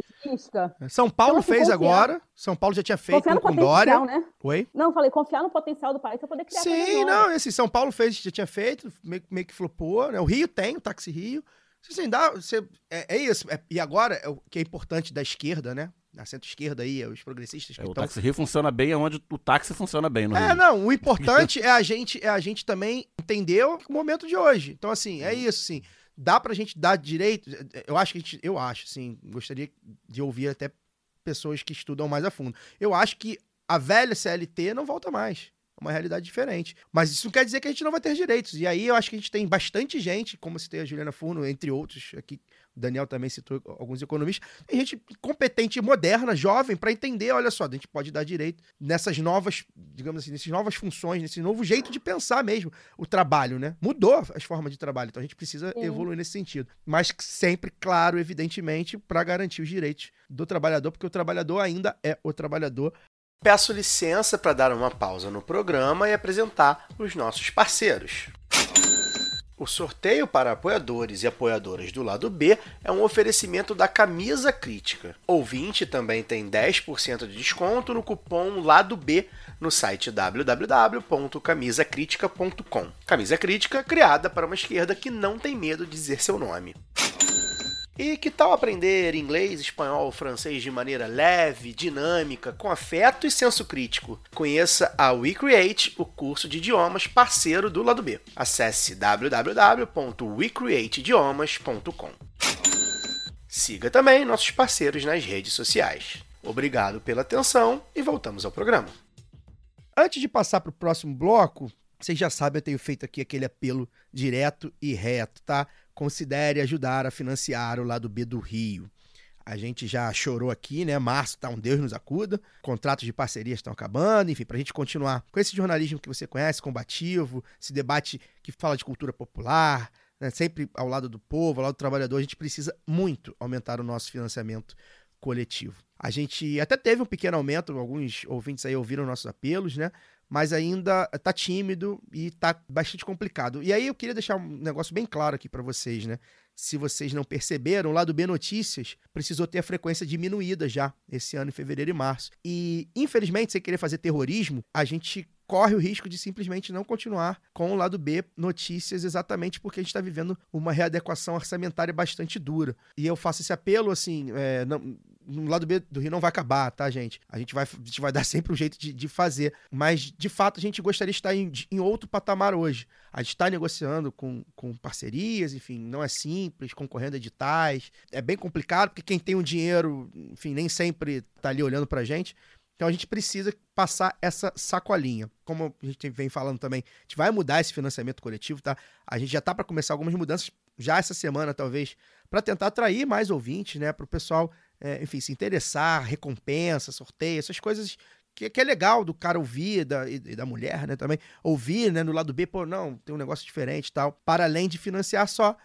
São Paulo Então, fez agora. São Paulo já tinha feito Confiar no com Dória. né? Oi? Não, falei, confiar no potencial do país para poder criar Sim, não, esse São Paulo fez, já tinha feito, meio, meio que flopou, né? O Rio tem, o Táxi Rio. Assim, dá, você, é, é isso. é- e agora, é o que é importante da esquerda, né? Da centro-esquerda aí, é os progressistas que É, o táxi Rio funciona bem onde o táxi funciona bem no É, Rio. não, o importante (laughs) é a gente é a gente também entender o momento de hoje. Então, assim, é isso, assim. Dá pra gente dar direito. Eu acho que a gente. Eu acho, assim, gostaria de ouvir até pessoas que estudam mais a fundo. Eu acho que a velha CLT não volta mais. É uma realidade diferente. Mas isso não quer dizer que a gente não vai ter direitos. E aí eu acho que a gente tem bastante gente, como citei a Juliana Furno, entre outros, aqui o Daniel também citou alguns economistas, tem gente competente, moderna, jovem, para entender, olha só, a gente pode dar direito nessas novas, digamos assim, nessas novas funções, nesse novo jeito de pensar mesmo o trabalho, né? Mudou as formas de trabalho, então a gente precisa Sim. evoluir nesse sentido. Mas sempre, claro, evidentemente, para garantir os direitos do trabalhador, porque o trabalhador ainda é o trabalhador. Peço licença para dar uma pausa no programa e apresentar os nossos parceiros. O sorteio para apoiadores e apoiadoras do lado B é um oferecimento da Camisa Crítica. Ouvinte também tem 10% de desconto no cupom Lado B no site www.camisacritica.com. Camisa Crítica criada para uma esquerda que não tem medo de dizer seu nome. E que tal aprender inglês, espanhol, francês de maneira leve, dinâmica, com afeto e senso crítico? Conheça a WeCreate, o curso de idiomas parceiro do lado B. Acesse www.wecreateidiomas.com. Siga também nossos parceiros nas redes sociais. Obrigado pela atenção e voltamos ao programa. Antes de passar para o próximo bloco, vocês já sabem, eu tenho feito aqui aquele apelo direto e reto, tá? Considere ajudar a financiar o lado B do Rio. A gente já chorou aqui, né? Março tá um Deus nos acuda. Contratos de parceria estão acabando. Enfim, para a gente continuar com esse jornalismo que você conhece, combativo, esse debate que fala de cultura popular, né? sempre ao lado do povo, ao lado do trabalhador, a gente precisa muito aumentar o nosso financiamento coletivo. A gente até teve um pequeno aumento, alguns ouvintes aí ouviram nossos apelos, né? Mas ainda tá tímido e tá bastante complicado. E aí eu queria deixar um negócio bem claro aqui para vocês, né? Se vocês não perceberam, o lado B Notícias precisou ter a frequência diminuída já esse ano, em fevereiro e março. E, infelizmente, sem querer fazer terrorismo, a gente corre o risco de simplesmente não continuar com o lado B notícias, exatamente porque a gente está vivendo uma readequação orçamentária bastante dura. E eu faço esse apelo, assim, é, não, no lado B do Rio não vai acabar, tá, gente? A gente vai, a gente vai dar (laughs) sempre um jeito de, de fazer. Mas, de fato, a gente gostaria de estar em, em outro patamar hoje. A gente está negociando com, com parcerias, enfim, não é simples, concorrendo a editais. É bem complicado, porque quem tem o dinheiro, enfim, nem sempre está ali olhando pra gente. Então a gente precisa passar essa sacolinha. Como a gente vem falando também, a gente vai mudar esse financiamento coletivo, tá? A gente já tá para começar algumas mudanças já essa semana, talvez, para tentar atrair mais ouvintes, né? Para o pessoal, é, enfim, se interessar, recompensa, sorteio, essas coisas que, que, é legal do cara ouvir da, e da mulher, né? Também ouvir, né? No lado B, pô, não, tem um negócio diferente e tal. Para além de financiar só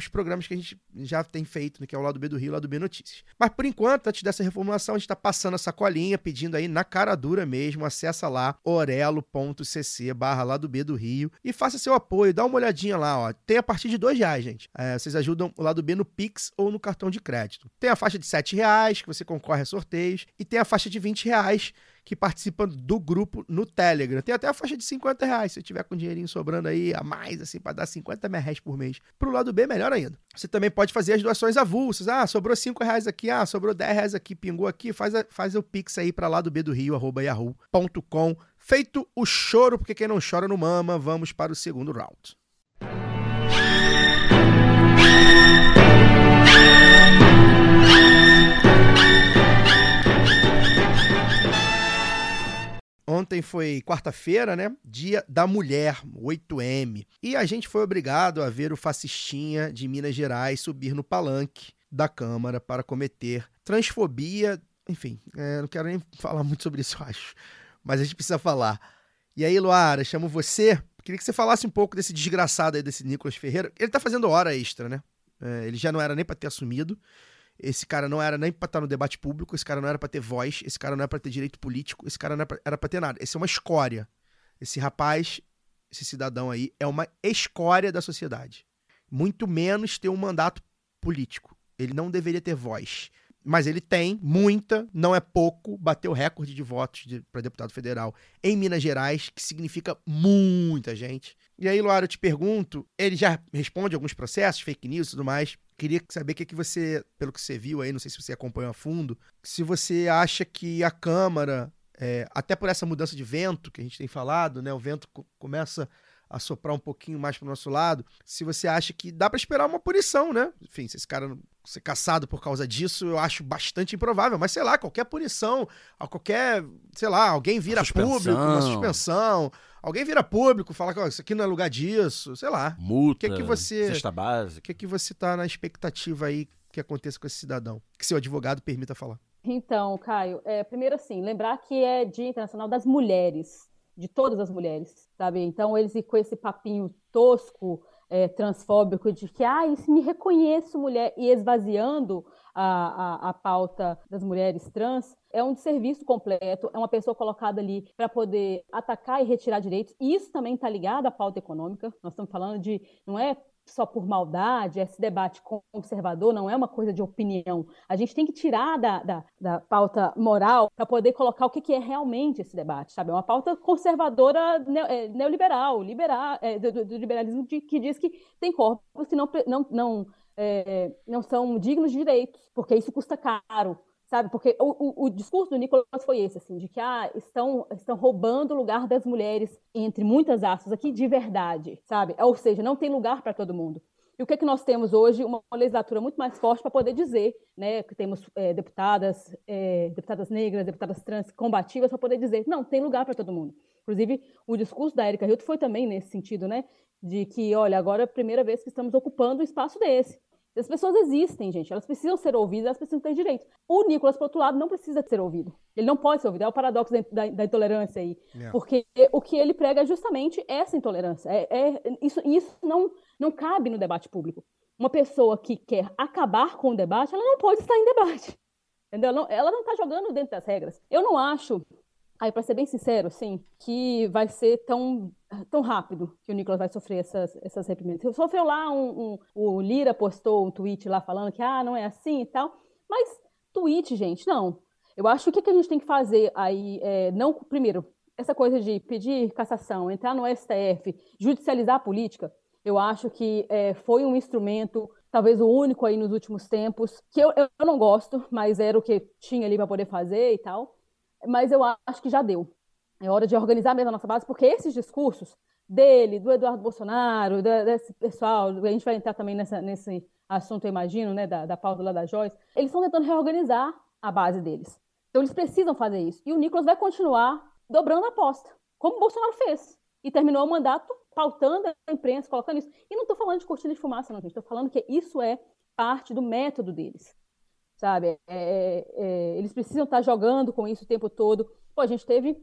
os programas que a gente já tem feito, né, que é o lado B do Rio, lado B Notícias. Mas por enquanto, antes dessa reformulação, a gente está passando essa colinha, pedindo aí na cara dura mesmo, acessa lá orelo.cc barra lado B do Rio e faça seu apoio, dá uma olhadinha lá, ó. Tem a partir de dois reais, gente. É, vocês ajudam o lado B no Pix ou no cartão de crédito. Tem a faixa de sete reais, que você concorre a sorteios, e tem a faixa de 20 reais, que do grupo no Telegram. Tem até a faixa de 50 reais, se tiver com dinheirinho sobrando aí a mais, assim, para dar 50 reais por mês. Pro lado B, melhor ainda. Você também pode fazer as doações avulsas. Ah, sobrou 5 reais aqui, ah, sobrou 10 reais aqui, pingou aqui, faz, a, faz o pix aí para lá do B do Rio, arroba yahoo.com. Feito o choro, porque quem não chora não mama, vamos para o segundo round. Ontem foi quarta-feira, né? Dia da Mulher, 8M. E a gente foi obrigado a ver o fascistinha de Minas Gerais subir no palanque da Câmara para cometer transfobia. Enfim, é, não quero nem falar muito sobre isso, (laughs) acho. Mas a gente precisa falar. E aí, Luara, chamo você. Queria que você falasse um pouco desse desgraçado aí, desse Nicolas Ferreira. Ele tá fazendo hora extra, né? É, ele já não era nem para ter assumido. Esse cara não era nem pra estar no debate público, esse cara não era pra ter voz, esse cara não era pra ter direito político, esse cara não era pra, era pra ter nada. Esse é uma escória. Esse rapaz, esse cidadão aí, é uma escória da sociedade. Muito menos ter um mandato político. Ele não deveria ter voz. Mas ele tem muita, não é pouco, bateu recorde de votos de, para deputado federal em Minas Gerais, que significa muita gente. E aí, Luara, eu te pergunto, ele já responde alguns processos, fake news e tudo mais. Queria saber o que, que você, pelo que você viu aí, não sei se você acompanhou a fundo, se você acha que a Câmara, é, até por essa mudança de vento que a gente tem falado, né? O vento começa a soprar um pouquinho mais para o nosso lado, se você acha que dá para esperar uma punição, né? Enfim, se esse cara ser caçado por causa disso, eu acho bastante improvável. Mas sei lá, qualquer punição, qualquer, sei lá, alguém vira público, uma suspensão, alguém vira público, fala que oh, isso aqui não é lugar disso, sei lá. Multa, que que você, cesta básica. O que, que você tá na expectativa aí que aconteça com esse cidadão? Que seu advogado permita falar. Então, Caio, é, primeiro assim, lembrar que é Dia Internacional das Mulheres. de todas as mulheres, sabe? Então eles com esse papinho tosco, é, transfóbico de que, ah, isso me reconheço mulher e esvaziando a, a, a pauta das mulheres trans, é um serviço completo, é uma pessoa colocada ali para poder atacar e retirar direitos. E isso também está ligado à pauta econômica. Nós estamos falando de, não é só por maldade, esse debate conservador não é uma coisa de opinião. A gente tem que tirar da, da, da pauta moral para poder colocar o que, que, é realmente esse debate, sabe? É uma pauta conservadora é, neoliberal, liberal, é, do, do, liberalismo de, que diz que tem corpos que não, não, não, é, não são dignos de direitos, porque isso custa caro sabe? Porque o, o, o, discurso do Nicolas foi esse, assim, de que ah, estão, estão roubando o lugar das mulheres, entre muitas aspas aqui, de verdade, sabe? Ou seja, não tem lugar para todo mundo. E o que, é que nós temos hoje? Uma legislatura muito mais forte para poder dizer, né, que temos é, deputadas, é, deputadas negras, deputadas trans combativas, para poder dizer, não, tem lugar para todo mundo. Inclusive, o discurso da Erika Hilton foi também nesse sentido, né, de que, olha, agora é a primeira vez que estamos ocupando um espaço desse. As pessoas existem, gente, elas precisam ser ouvidas, elas precisam ter direito. O Nicolas, por outro lado, não precisa ser ouvido. Ele não pode ser ouvido, é o paradoxo da, da intolerância aí. Yeah. É. Porque o que ele prega é justamente essa intolerância. É, é, isso isso não, não cabe no debate público. Uma pessoa que quer acabar com o debate, ela não pode estar em debate. (laughs) Entendeu? Ela não está jogando dentro das regras. Eu não acho Aí, para ser bem sincero, sim, que vai ser tão, tão rápido que o Nicolas vai sofrer essas, essas reprimendas. Sofreu lá um, um, O Lira postou um tweet lá falando que ah, não é assim e tal. Mas tweet, gente, não. Eu acho que o que, a gente tem que fazer aí é, não. Primeiro, essa coisa de pedir cassação, entrar no STF, judicializar a política, eu acho que é, foi um instrumento, talvez o único aí nos últimos tempos, que eu, eu não gosto, mas era o que tinha ali para poder fazer e tal mas eu acho que já deu. É hora de organizar mesmo a nossa base, porque esses discursos dele, do Eduardo Bolsonaro, desse pessoal, a gente vai entrar também nessa, nesse assunto, eu imagino, né, da, da pauta lá da Joyce, eles estão tentando reorganizar a base deles. Então eles precisam fazer isso. E o Nicolas vai continuar dobrando a aposta, como o Bolsonaro fez. E terminou o mandato pautando a imprensa, colocando isso. E não estou falando de cortina de fumaça, não, gente. Estou falando que isso é parte do método deles sabe? É, é, é, eles precisam estar jogando com isso o tempo todo. Pô, a gente teve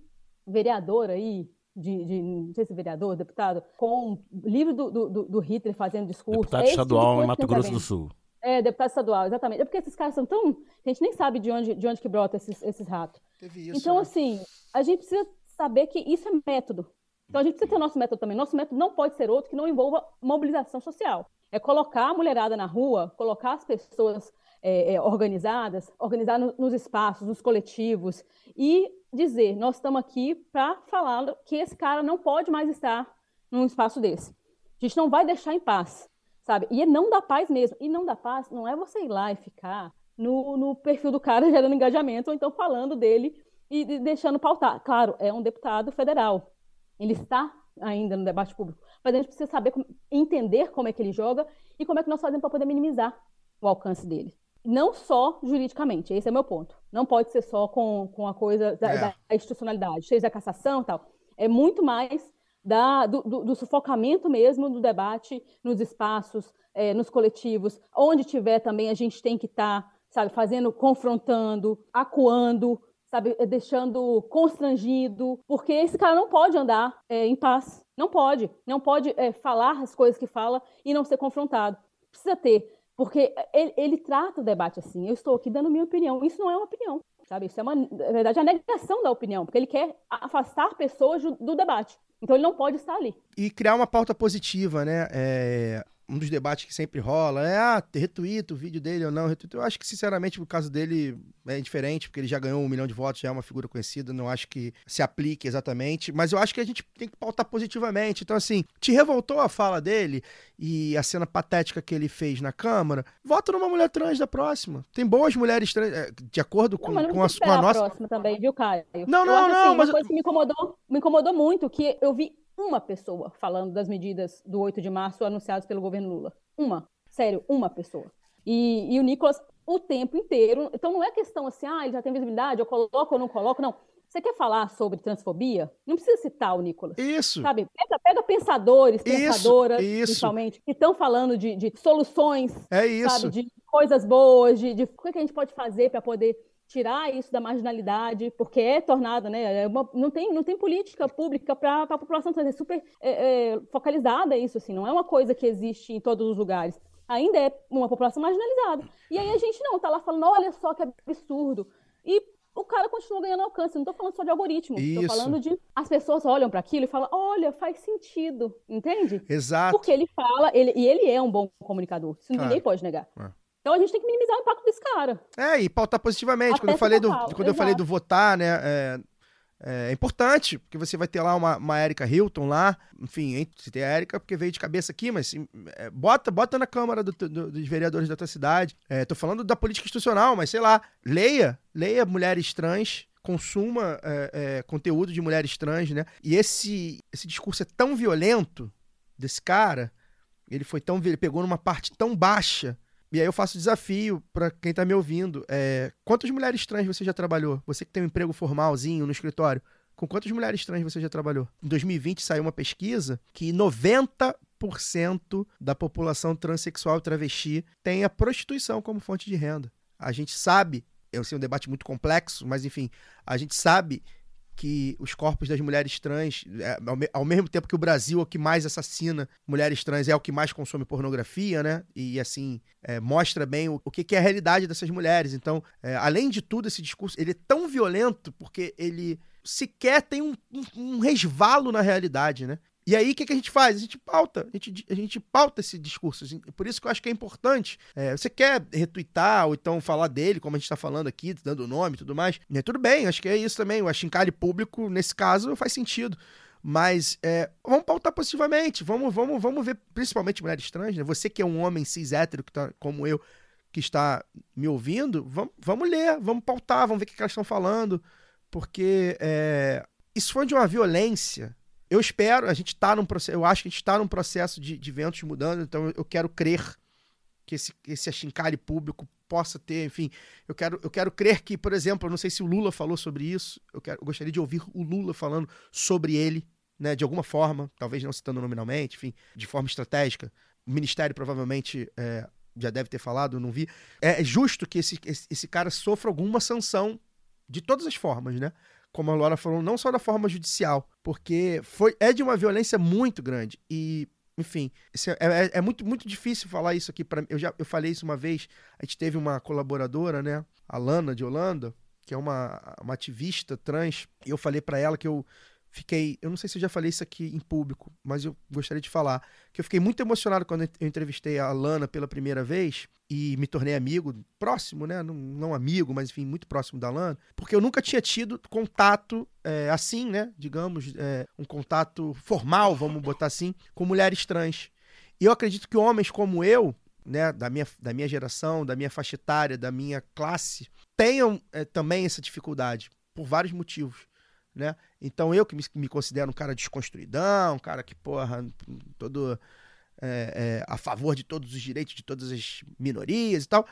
vereador aí, de, de, não sei se vereador, deputado, com o livro do, do, do Hitler fazendo discurso. Deputado é estadual tipo em Mato Grosso do Sul. É, deputado estadual, exatamente. É porque esses caras são tão. A gente nem sabe de onde, de onde que brota esses, esses ratos. Isso, então, né? assim, a gente precisa saber que isso é método. Então, a gente precisa ter nosso método também. Nosso método não pode ser outro que não envolva mobilização social. É colocar a mulherada na rua, colocar as pessoas é, é, organizadas, organizar no, nos espaços, nos coletivos, e dizer: nós estamos aqui para falar que esse cara não pode mais estar num espaço desse. A gente não vai deixar em paz, sabe? E não dá paz mesmo. E não dá paz não é você ir lá e ficar no, no perfil do cara (laughs) gerando engajamento, ou então falando dele e deixando pautar. Claro, é um deputado federal. Ele está ainda no debate público. Mas a gente precisa saber, entender como é que ele joga e como é que nós fazemos para poder minimizar o alcance dele não só juridicamente, esse é o meu ponto. Não pode ser só com, com a coisa da, é. da institucionalidade, seja a cassação e tal. É muito mais da, do, do, do, sufocamento mesmo do debate nos espaços, é, nos coletivos. Onde tiver também, a gente tem que estar, tá, sabe, fazendo, confrontando, acuando, sabe, é, deixando constrangido, porque esse cara não pode andar é, em paz. Não pode. Não pode é, falar as coisas que fala e não ser confrontado. Precisa ter porque ele, ele, trata o debate assim. Eu estou aqui dando minha opinião. Isso não é uma opinião, sabe? Isso é, uma, na verdade, a negação da opinião, porque ele quer afastar pessoas do, do debate. Então ele não pode estar ali. E criar uma pauta positiva, né? É, um dos debates que sempre rola é, ah, retuito o vídeo dele ou não, retuito. Eu acho que, sinceramente, o caso dele é diferente, porque ele já ganhou um milhão de votos, já é uma figura conhecida, não acho que se aplique exatamente, mas eu acho que a gente tem que pautar positivamente. Então, assim, te revoltou a fala dele e a cena patética que ele fez na Câmara? Vota numa mulher trans da próxima. Tem boas mulheres trans, é, de acordo com, não, com, a, com a nossa. próxima também, viu, Caio? Não, não, acho, não, assim, mas. Uma coisa que me incomodou, me incomodou muito, que eu vi uma pessoa falando das medidas do 8 de março anunciadas pelo governo Lula. Uma. Sério, uma pessoa. E, e o Nicolas o tempo inteiro. Então não é questão assim, ah, ele já tem visibilidade, eu coloco ou não coloco, não. Você quer falar sobre transfobia? Não precisa citar o Nicolas. Isso. Sabe? Pega, pega pensadores, pensadoras, isso, isso. principalmente, que estão falando de, de, soluções. É isso. Sabe? De coisas boas, de, de o que a gente pode fazer para poder tirar isso da marginalidade, porque é tornado, né? É uma, não, tem, não tem política pública para a população trans, é super é, é, focalizada isso, assim, não é uma coisa que existe em todos os lugares. Ainda é uma população marginalizada. E aí a gente não tá lá falando, olha só que absurdo. E o cara continua ganhando alcance. Não estou falando só de algoritmo, estou falando de as pessoas olham para aquilo e falam, olha, faz sentido, entende? Exato. Porque ele fala, ele, e ele é um bom comunicador. Isso ninguém pode negar. É. Então a gente tem que minimizar o impacto desse cara. É, e pautar positivamente. Até Quando eu falei do, quando eu falei do votar, né? É, é importante, porque você vai ter lá uma, uma Erika Hilton lá. Enfim, hein, se tem a Erika, porque veio de cabeça aqui, mas é, bota, bota na Câmara do- do- dos vereadores da tua cidade. É, tô falando da política institucional, mas sei lá, leia, leia mulheres trans. Consuma é, é, conteúdo de mulheres trans, né? E esse, esse discurso é tão violento desse cara, ele foi tão. Ele pegou numa parte tão baixa e aí eu faço desafio pra quem tá me ouvindo. É, quantas mulheres trans você já trabalhou? Você que tem um emprego formalzinho no escritório, com quantas mulheres trans você já trabalhou? Em 2020 saiu uma pesquisa que 90% da população transexual travesti tem a prostituição como fonte de renda. A gente sabe, eu sei, um debate muito complexo, mas enfim, a gente sabe que os corpos das mulheres trans, é, ao, me- ao mesmo tempo que o Brasil é o que mais assassina mulheres trans, é o que mais consome pornografia, né? E assim, é, mostra bem o, o que, que é a realidade dessas mulheres. Então, é, além de tudo, esse discurso, ele é tão violento porque ele sequer tem um, um- um resvalo na realidade, né? E aí, o que, que a gente faz? A gente pauta, a gente, a gente pauta esse discurso. assim, Por isso que eu acho que é importante. É, você quer retweetar ou então falar dele, como a gente está falando aqui, dando o nome e tudo mais. É, tudo bem, acho que é isso também. O achincalhe público, nesse caso, faz sentido. Mas é, vamos pautar positivamente. Vamos, vamos, vamos ver, principalmente mulheres trans, né? Você que é um homem cis hétero, que tá, como eu, que está me ouvindo, vamos, vamos ler, vamos pautar, vamos ver o que, que elas estão falando. Porque é, isso foi de uma violência. Eu espero, a gente tá num processo, eu acho que a gente está num processo de, de ventos mudando, então eu quero crer que esse, esse achincalhe público possa ter, enfim, eu quero, eu quero crer que, por exemplo, eu não sei se o Lula falou sobre isso, eu, quero, eu gostaria de ouvir o Lula falando sobre ele, né, de alguma forma, talvez não citando nominalmente, enfim, de forma estratégica. O Ministério provavelmente é, já deve ter falado, não vi. É justo que esse, esse, esse cara sofra alguma sanção de todas as formas, né? Como a Laura falou, não só da forma judicial, porque foi, é de uma violência muito grande. E, enfim, é, é- é muito, muito difícil falar isso aqui para Eu já eu falei isso uma vez. A gente teve uma colaboradora, né? A Lana de Holanda, que é uma, uma ativista trans. E eu falei para ela que eu fiquei. Eu não sei se eu já falei isso aqui em público, mas eu gostaria de falar. Que eu fiquei muito emocionado quando eu entrevistei a Lana pela primeira vez e me tornei amigo, próximo, né? Não, não amigo, mas enfim, muito próximo da Lana, porque eu nunca tinha tido contato é, assim, né? Digamos, é, um contato formal, vamos botar assim, com mulheres trans. E eu acredito que homens como eu, né, da minha, da minha geração, da minha faixa etária, da minha classe, tenham é, também essa dificuldade, por vários motivos. Né? Então eu que me, me considero um cara desconstruidão, um cara que, porra, todo é, é, a favor de todos os direitos de todas as minorias e tal.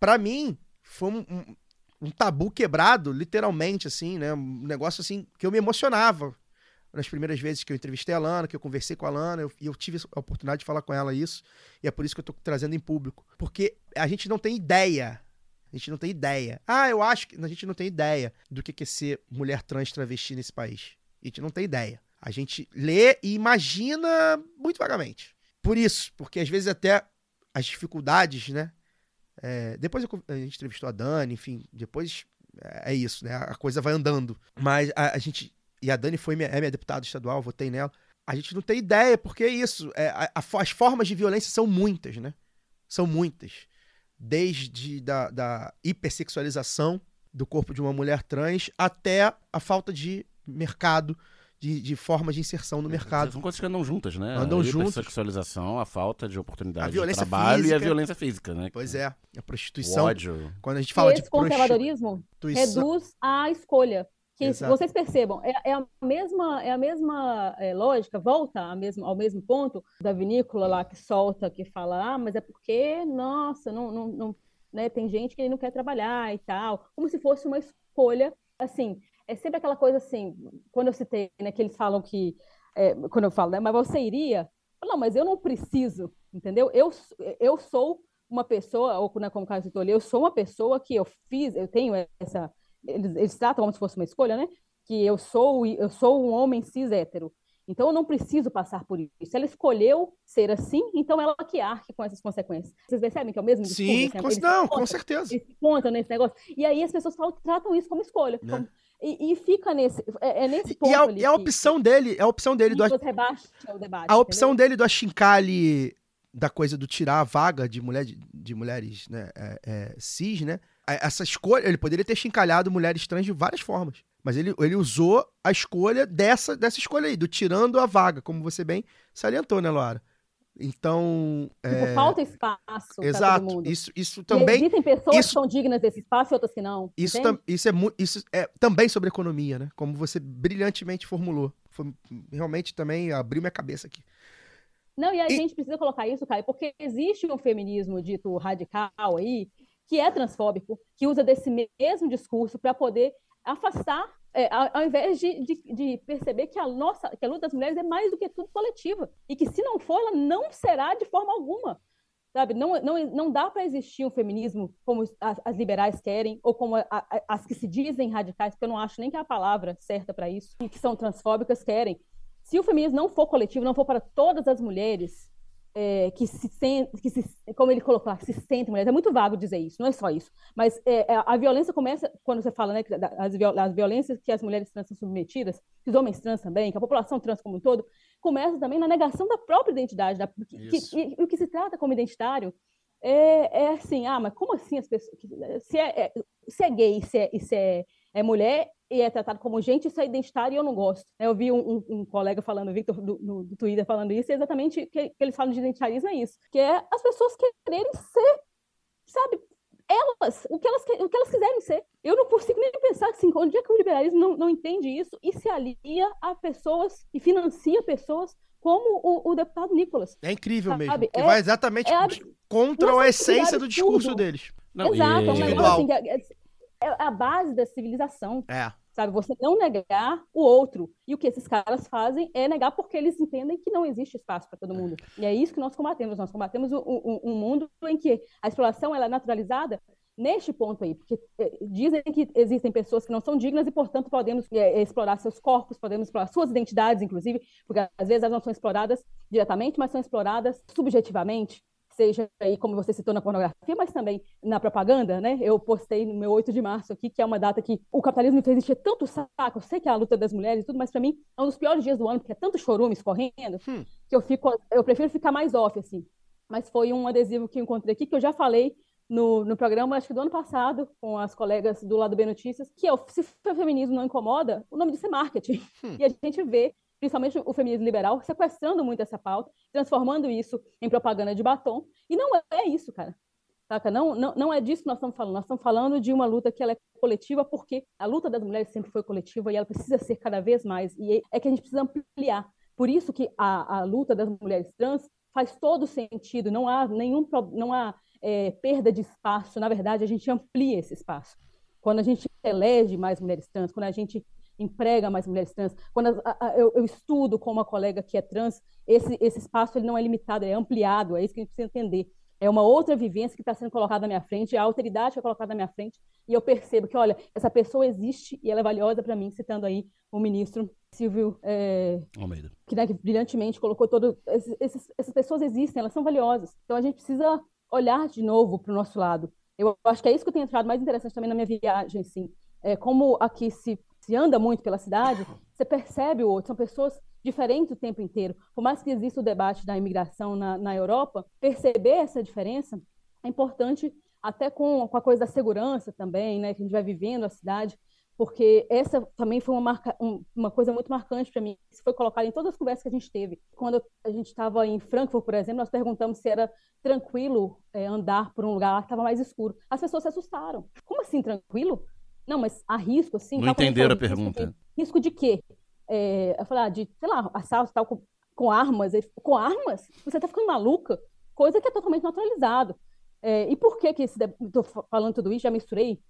Pra mim, foi um, um- um tabu quebrado, literalmente, assim, né? Um negócio assim que eu me emocionava nas primeiras vezes que eu entrevistei a Lana, que eu conversei com a Lana, eu- eu, tive a oportunidade de falar com ela isso, e é por isso que eu tô trazendo em público. Porque a gente não tem ideia. A gente não tem ideia. Ah, eu acho que a gente não tem ideia do que é ser mulher trans travesti nesse país. A gente não tem ideia. A gente lê e imagina muito vagamente. Por isso, porque às vezes até as dificuldades, né? É, depois eu a gente entrevistou a Dani, enfim, depois é é isso, né? A coisa vai andando. Mas a, a gente. E a Dani foi minha, é minha deputada estadual, votei nela. A gente não tem ideia, porque é isso. é, a- a as formas de violência são muitas, né? São muitas. Desde da, da hipersexualização do corpo de uma mulher trans até a falta de mercado, de, de formas de inserção no mercado. São coisas que andam juntas, né? Andam a juntas. sexualização, a falta de oportunidade A violência de trabalho e a física. violência física, né? Pois é, a prostituição. O ódio. Quando a gente E fala esse de conservadorismo reduz a escolha. Que Exato. vocês percebam, é, é a mesma, é a mesma é, lógica, volta ao mesmo, ao mesmo ponto da vinícola lá que solta, que fala, ah, mas é porque, nossa, não, não, não, né, tem gente que não quer trabalhar e tal, como se fosse uma escolha, assim, é sempre aquela coisa assim, quando eu citei, né, que eles falam que, é, quando eu falo, né, mas você iria? Não, mas eu não preciso, entendeu? Eu, eu sou uma pessoa, ou né, como o Caio citou ali, eu sou uma pessoa que eu fiz, eu tenho essa. Eles, eles tratam como se fosse uma escolha, né? Que eu sou, eu sou um homem cis hétero. Então eu não preciso passar por isso. Ela escolheu ser assim, então ela que arque com essas consequências. Vocês percebem que é o mesmo discurso? Sim, assim, com- eles não, se com contam- certeza. Eles contam nesse negócio. E aí as pessoas falam, tratam isso como escolha. Né? como- e, e fica nesse. É, é nesse ponto E a, ali. e a que- opção dele, é a opção dele do rebaixa o debate. a opção entendeu? dele do achincalhe da coisa do tirar a vaga de, mulher, de mulheres né, é, é, cis, né? Essa escolha, ele poderia ter chincalhado mulheres trans de várias formas. Mas ele, ele usou a escolha dessa, dessa escolha aí, do tirando a vaga, como você bem salientou, né, Laura? Então. Tipo, é, falta espaço Exato. Isso, isso E também. existem pessoas isso- que são dignas desse espaço e outras que não. Isso, tam- isso, é, isso é também sobre economia, né? Como você brilhantemente formulou. Foi, realmente também abriu minha cabeça aqui. Não, e a gente precisa colocar isso, Caio, porque existe um feminismo dito radical aí, que é transfóbico, que usa desse mesmo discurso para poder afastar, é, ao, ao invés de, de, de perceber que a nossa, que a luta das mulheres é mais do que tudo coletiva. E que se não for, ela não será de forma alguma. Sabe? Não, não, não dá para existir um feminismo como as, as liberais querem, ou como a- a- as que se dizem radicais, porque eu não acho nem que é a palavra certa para isso, e que são transfóbicas querem. Se o feminismo não for coletivo, não for para todas as mulheres é, que se sentem, que se, como ele colocou lá, que se sentem mulheres, é muito vago dizer isso, não é só isso. Mas é, é, a violência começa quando você fala né, as, viol- as violências que as mulheres trans são submetidas, que os homens trans também, que a população trans como um todo, começa também na negação da própria identidade. Da, que, e, e o que se trata como identitário é, é assim, ah, mas como assim as pessoas. Se é, é- se é gay se é, e se é, é mulher e é tratado como gente, isso é identitário e eu não gosto. Eu vi um, um- um colega falando, Victor, do, no, do Twitter, falando isso, e é exatamente o que, que eles falam de identitarismo é isso, que é as pessoas quererem ser, sabe, elas, o que elas, o que elas quiserem ser. Eu não consigo nem pensar assim, onde é que o liberalismo não, não entende isso e se alia a pessoas e financia pessoas como o, o deputado Nicolas. É incrível mesmo. Sabe, Que é- vai exatamente é contra a essência do absurdo. discurso deles. Não, Exato, é um e- negócio assim, que é, é a base da civilização. É. Sabe, você não negar o outro. E o que esses caras fazem é negar porque eles entendem que não existe espaço para todo mundo. E é isso que nós combatemos. Nós combatemos um, um- um mundo em que a exploração ela é naturalizada neste ponto aí, porque eh, dizem que existem pessoas que não são dignas e, portanto, podemos eh, explorar seus corpos, podemos explorar suas identidades, inclusive, porque às vezes elas não são exploradas diretamente, mas são exploradas subjetivamente, seja aí, como você citou, na pornografia, mas também na propaganda, né? Eu postei no meu 8 de março aqui, que é uma data que o capitalismo me fez encher tanto saco, eu sei que é a luta das mulheres e tudo, mas para mim é um dos piores dias do ano, porque é tanto chorume escorrendo, que eu fico, eu prefiro ficar mais off, assim. Mas foi um adesivo que eu encontrei aqui, que eu já falei no, no programa, acho que do ano passado, com as colegas do lado B Notícias, que é o se o feminismo não incomoda, o nome disso é marketing. E a gente vê, principalmente o feminismo liberal, sequestrando muito essa pauta, transformando isso em propaganda de batom. E não é isso, cara. Saca? Não, não, não é disso que nós estamos falando. Nós estamos falando de uma luta que ela é coletiva, porque a luta das mulheres sempre foi coletiva e ela precisa ser cada vez mais. E é que a gente precisa ampliar. Por isso que a, a luta das mulheres trans faz todo sentido. Não há nenhum não há é, perda de espaço. Na verdade, a gente amplia esse espaço. Quando a gente elege mais mulheres trans, quando a gente emprega mais mulheres trans, quando as- a- a- eu, eu estudo com uma colega que é trans, esse, esse espaço ele não é limitado, é ampliado. É isso que a gente precisa entender. É uma outra vivência que está sendo colocada na minha frente, a alteridade que é colocada na minha frente, e eu percebo que, olha, essa pessoa existe e ela é valiosa para mim, citando aí o ministro Silvio é, Almeida. que, né, que brilhantemente colocou todo esses, esses- essas pessoas existem, elas são valiosas. Então a gente precisa olhar de novo para o nosso lado. Eu acho que é isso que eu tenho achado mais interessante também na minha viagem, assim. É como aqui se, se anda muito pela cidade, você percebe o outro, são pessoas diferentes o tempo inteiro. Por mais que exista o debate da imigração na, na Europa, perceber essa diferença é importante até com, com a coisa da segurança também, né, que a gente vai vivendo a cidade porque essa também foi uma, marca, um- uma coisa muito marcante para mim. Isso foi colocado em todas as conversas que a gente teve. Quando a gente estava em Frankfurt, por exemplo, nós perguntamos se era tranquilo é, andar por um lugar que estava mais escuro. As pessoas se assustaram. Como assim, tranquilo? Não, mas há risco, assim? Não entenderam a pergunta. Risco de quê? É, eu falei, ah, de, sei lá, assalto tal, com, com armas. Ele com armas? Você tá ficando maluca? Coisa que é totalmente naturalizado. É, e por que que esse, estou falando tudo isso, já misturei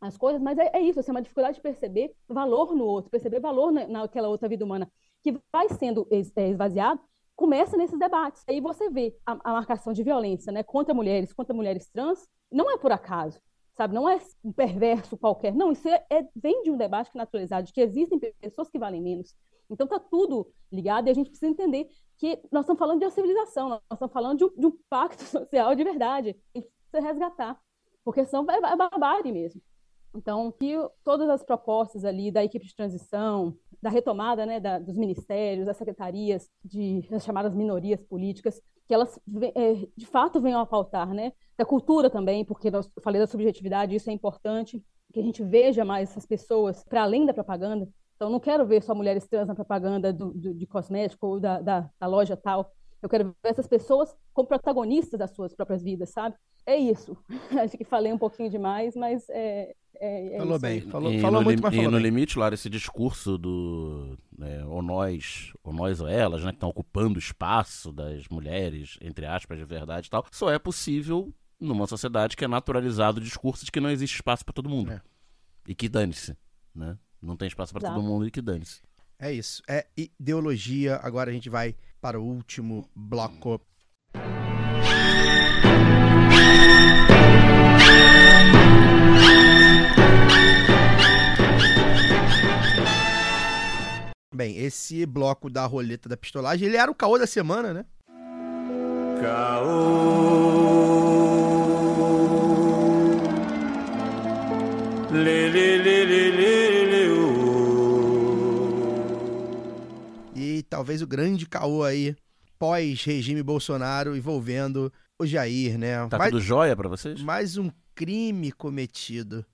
as coisas, mas é, é isso, assim, é uma dificuldade de perceber valor no outro, perceber valor na, naquela outra vida humana, que vai sendo é, esvaziado começa nesses debates. Aí você vê a, a marcação de violência né, contra mulheres, contra mulheres trans, não é por acaso sabe? Não é um perverso qualquer. Não, isso é, é, vem de um debate que é naturalizado, de que existem pessoas que valem menos. Então tá tudo ligado e a gente precisa entender que nós estamos falando de uma civilização, nós estamos falando de um, de um pacto (laughs) social de verdade. E precisa resgatar, porque senão vai barbárie mesmo. Então, que todas as propostas ali da equipe de transição, da retomada né, da, dos ministérios, das secretarias, de as chamadas minorias políticas, que elas é, de fato venham a pautar, né? Da cultura também, porque nós, eu falei da subjetividade, isso é importante, que a gente veja mais essas pessoas para além da propaganda. Então, não quero ver só mulheres trans na propaganda do, do, de cosmético ou da, da, da loja tal. Eu quero ver essas pessoas como protagonistas das suas próprias vidas, sabe? É isso. (laughs) Acho que falei um pouquinho demais, mas é, é, é falou isso bem, falou, e falou muito, mas e falou no bem. limite, Lara, esse discurso do né, ou nós, ou nós ou elas, né, que estão ocupando o espaço das mulheres, entre aspas, de verdade e tal, só é possível numa sociedade que é naturalizado o discurso de que não existe espaço para todo mundo. É. E que dane-se, né? Não tem espaço para todo mundo e que dane-se. É isso. É ideologia. Agora a gente vai para o último bloco. Bem, esse bloco da roleta da pistolagem, ele era o caô da semana, né? E talvez o grande caô aí, pós-regime Bolsonaro, envolvendo o Jair, né? Tá Mais- tudo jóia para vocês? mais um crime cometido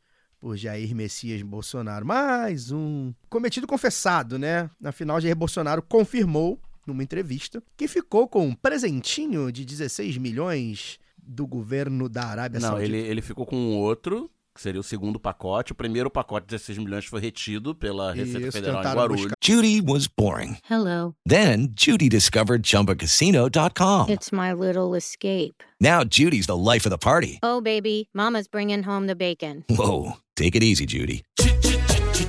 por Jair Messias Bolsonaro. Mais um. Cometido confessado, né? Afinal, Jair Bolsonaro confirmou, numa entrevista, que ficou com um presentinho de 16 milhões do governo da Arábia Não, Saudita. ele, ele ficou com um outro, que seria o segundo pacote. O primeiro pacote de 16 milhões foi retido pela Receita Isso, Federal em Guarulhos. buscar. Judy was boring. Hello. Then Judy discovered ChumbaCasino.com. It's my little escape. Now Judy's the life of the party. Oh, baby, Mama's bringing home the bacon. Whoa, take it easy, Judy.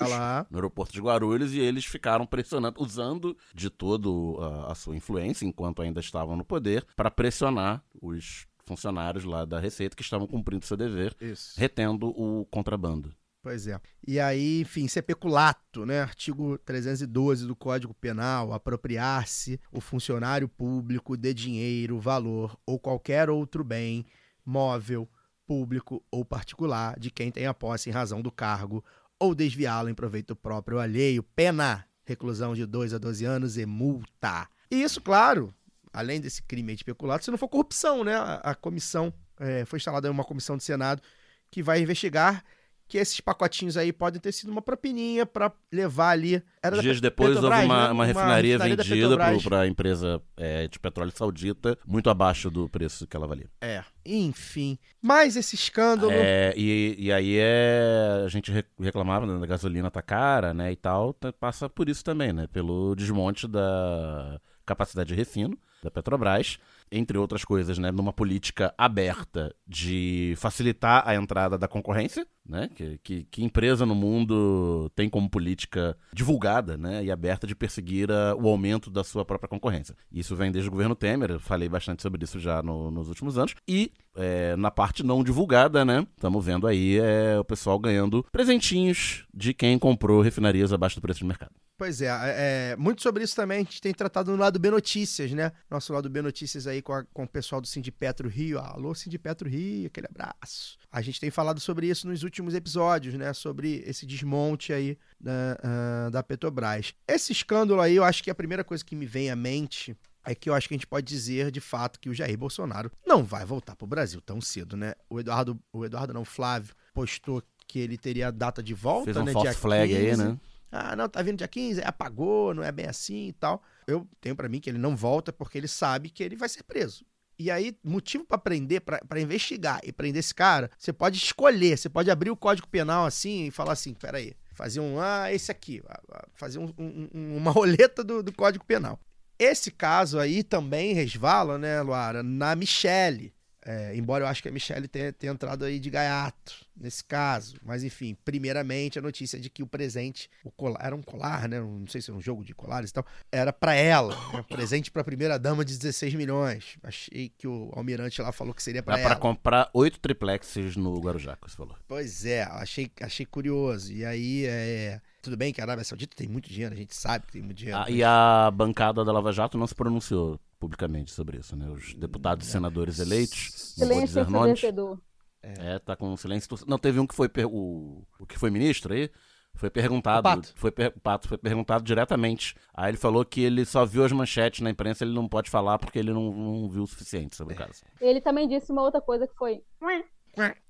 Tá lá. no aeroporto de Guarulhos e eles ficaram pressionando, usando de todo a, a sua influência, enquanto ainda estavam no poder, para pressionar os funcionários lá da Receita que estavam cumprindo seu dever, Isso. retendo o contrabando. Pois é. E aí, enfim, isso é peculato, né? Artigo 312 do Código Penal, apropriar-se o funcionário público de dinheiro, valor ou qualquer outro bem móvel, público ou particular de quem tenha posse em razão do cargo ou desviá-lo em proveito próprio ou alheio, pena, reclusão de 2 a 12 anos e multa. E isso, claro, além desse crime de peculato, se não for corrupção, né? A, a comissão, é, foi instalada uma comissão do Senado que vai investigar que esses pacotinhos aí podem ter sido uma propininha para levar ali. Era Dias depois Petrobras, houve uma, né? uma refinaria da vendida Petrobras. para a empresa é, de petróleo saudita, muito abaixo do preço que ela valia. É, enfim. Mas esse escândalo. É, e, e aí é. A gente re- reclamava né, da gasolina tá cara, né? E tal. tá- Passa por isso também, né? Pelo desmonte da capacidade de refino da Petrobras, entre outras coisas, né? Numa política aberta de facilitar a entrada da concorrência, né? Que, que, que empresa no mundo tem como política divulgada, né? E aberta de perseguir a- o aumento da sua própria concorrência. Isso vem desde o governo Temer, eu falei bastante sobre isso já no- nos últimos anos. E é, na parte não divulgada, né? Estamos vendo aí é, o pessoal ganhando presentinhos de quem comprou refinarias abaixo do preço de mercado. Pois é, é, muito sobre isso também a gente tem tratado no lado B Notícias, né? Nosso lado B Notícias aí com, a- com o pessoal do Sindipetro Rio. Alô, Sindipetro Rio, aquele abraço. A gente tem falado sobre isso nos últimos episódios, né? Sobre esse desmonte aí da, ah, da Petrobras. Esse escândalo aí, eu acho que a primeira coisa que me vem à mente é que eu acho que a gente pode dizer de fato que o Jair Bolsonaro não vai voltar pro Brasil tão cedo, né? O Eduardo, o Eduardo não, o Flávio, postou que ele teria a data de volta, Fez um né? false flag aí, 15. né? Ah, não, tá vindo dia 15, aí apagou, não é bem assim e tal. Eu tenho pra mim que ele não volta porque ele sabe que ele vai ser preso. E aí, motivo pra prender, pra investigar e prender esse cara, você pode escolher, você pode abrir o Código Penal assim e falar assim, peraí, fazer um, ah, esse aqui, fazer um- um- uma (laughs) roleta do, do Código Penal. Esse caso aí também resvala, né, Luara, na Michelle. É, embora eu acho que a Michelle tenha, tenha entrado aí de gaiato nesse caso. Mas enfim, primeiramente a notícia de que o presente, o colar, era um colar, né? Não sei se era um jogo de colares e tal. Era pra ela, né? presente pra primeira dama de 16 milhões. Achei que o almirante lá falou que seria pra Dá ela. pra comprar oito triplexes no Guarujá, que você falou. Pois é, achei, achei curioso. E aí, é... tudo bem que a Arábia Saudita tem muito dinheiro, a gente sabe que tem muito dinheiro. Ah, mas- e a bancada da Lava Jato não se pronunciou publicamente sobre isso, né? Os deputados e senadores eleitos, não vou dizer nomes. ensurdecedor. É, tá com silêncio. Não, teve um que foi per- o, o que foi ministro aí, foi perguntado, O Pato. foi per- o Pato foi perguntado diretamente. Aí ele falou que ele só viu as manchetes na imprensa, ele não pode falar porque ele não, não viu o suficiente sobre o caso. Ele também disse uma outra coisa que foi.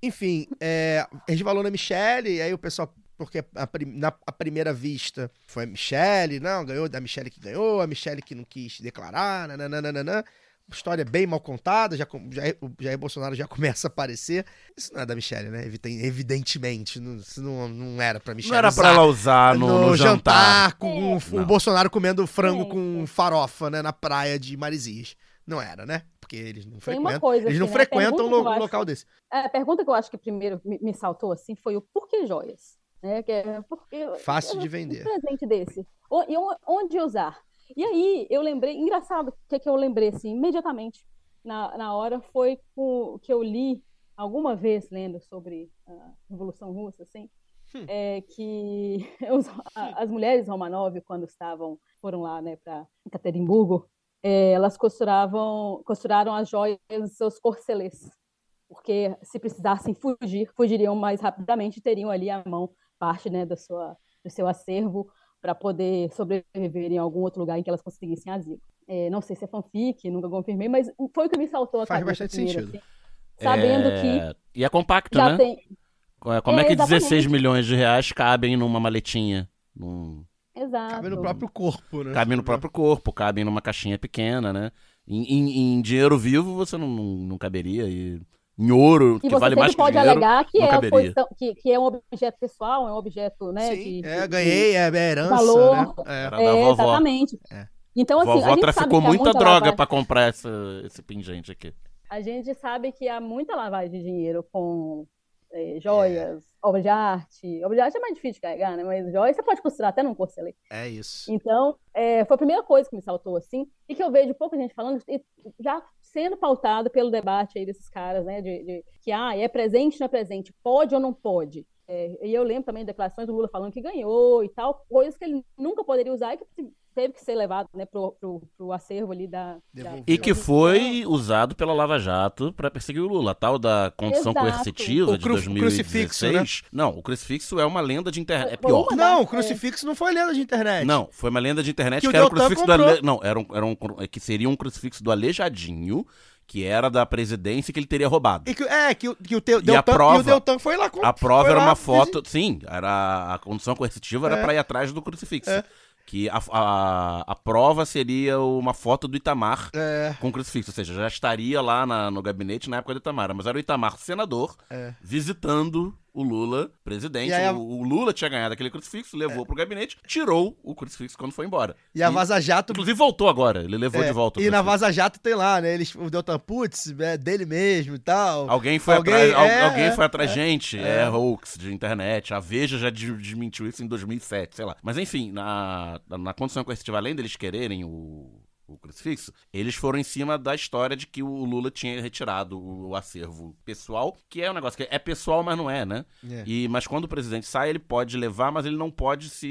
Enfim, é, resvalou na Michelle, e aí o pessoal, porque a, prim- na a primeira vista foi a Michelle, não, ganhou da Michelle que ganhou, a Michelle que não quis declarar, nananana. História bem mal contada, já, já, o Jair Bolsonaro já (laughs) começa a aparecer. Isso não é da Michelle, né? Eviden- Evidentemente, não, isso não, não era pra Michelle Não era pra ela usar no- no jantar. com o Não. Bolsonaro comendo frango com farofa, né, na praia de Marizias. Não era, né? Porque eles não frequentam, coisa. eles não assim, né? Frequentam pergunta lo- acho- local desse. É, A pergunta que eu acho que primeiro me, me saltou assim foi o por que joias? Né? Que é, porque, Fácil de vender. Um presente desse. E on- onde usar? E aí eu lembrei, engraçado, o que, que eu lembrei assim, imediatamente na, na hora foi com, que eu li alguma vez lendo sobre a Revolução Russa, assim, Hum. é que (laughs) os- a- as mulheres Romanov, quando estavam, foram lá né, para Ekaterimburgo, é, elas costuravam, costuraram as joias dos seus corcelês, porque se precisassem fugir, fugiriam mais rapidamente e teriam ali à mão parte né, da sua, do seu acervo para poder sobreviver em algum outro lugar em que elas conseguissem asilo. É, não sei se é fanfic, nunca confirmei, mas foi o que me saltou a Faz cabeça bastante primeiro, sentido. assim, sabendo É, que E é compacto, já né? tem. Como é, É, que 16 exatamente. milhões de reais cabem numa maletinha? Num... Exato. Cabe no próprio corpo, né? Cabem no próprio corpo, cabem numa caixinha pequena, né? Em, em- em dinheiro vivo você não, não, não caberia. E em ouro, E que você vale mais que pode dinheiro, alegar que é, tão- que, que é um objeto pessoal, é um objeto, né? de, É, ganhei, é, é herança, valor. né? É. Era da vovó. Exatamente. É. Então, assim, a Vovó gente sabe traficou que há muita droga lavagem- pra comprar essa, esse pingente aqui. A gente sabe que há muita lavagem de dinheiro com eh, joias, obra de arte. Obra de arte é mais difícil de carregar, né? Mas joias você pode costurar até num corcelê. É isso. Então, é, foi a primeira coisa que me saltou, assim, e que eu vejo pouca gente falando, e já sendo pautado pelo debate aí desses caras, né, de, de que, ah, é presente, não é presente, pode ou não pode. É, e eu lembro também de declarações do Lula falando que ganhou e tal, coisas que ele nunca poderia usar e que teve que ser levado, né, pro, pro, pro acervo ali da... da E que foi usado pela Lava Jato pra perseguir o Lula. A tal da condição Exato. coercitiva O de cru- 2016. crucifixo, Não, o crucifixo é uma lenda de internet. É pior. uma Não, o crucifixo não foi lenda de internet. Não, foi uma lenda de internet Que que, o era o crucifixo do comprou. Ale... Não, era um, era um que seria um crucifixo do Aleijadinho, que era da presidência que ele teria roubado. E que, é, que, o- que o, teu, E Deltan, a prova, e o Deltan foi lá com a prova era lá, uma foto, sim, era a condição coercitiva era É. pra ir atrás do crucifixo. É. Que a, a, a prova seria uma foto do Itamar É. com crucifixo, ou seja, já estaria lá na- no gabinete na época do Itamar, mas era o Itamar senador É. visitando o Lula presidente. E a- É. O, o Lula tinha ganhado aquele crucifixo, levou pro gabinete, tirou o crucifixo quando foi embora. E a Vaza Jato. Inclusive voltou agora, ele levou É, de volta. E na. Vaza Jato tem lá, né? Eles, o Deltan Putz, é dele mesmo e tal. Alguém foi Alguém- atrás, é, alguém é, foi atrás é. gente, É. é, hoax de internet. A Veja já de- desmentiu isso em 2007, sei lá. Mas enfim, na, na condição coercitiva, além deles quererem o, o crucifixo, eles foram em cima da história de que o Lula tinha retirado o acervo pessoal, que é um negócio que é pessoal, mas não é, né? É. E, mas quando o presidente sai, ele pode levar, mas ele não pode se.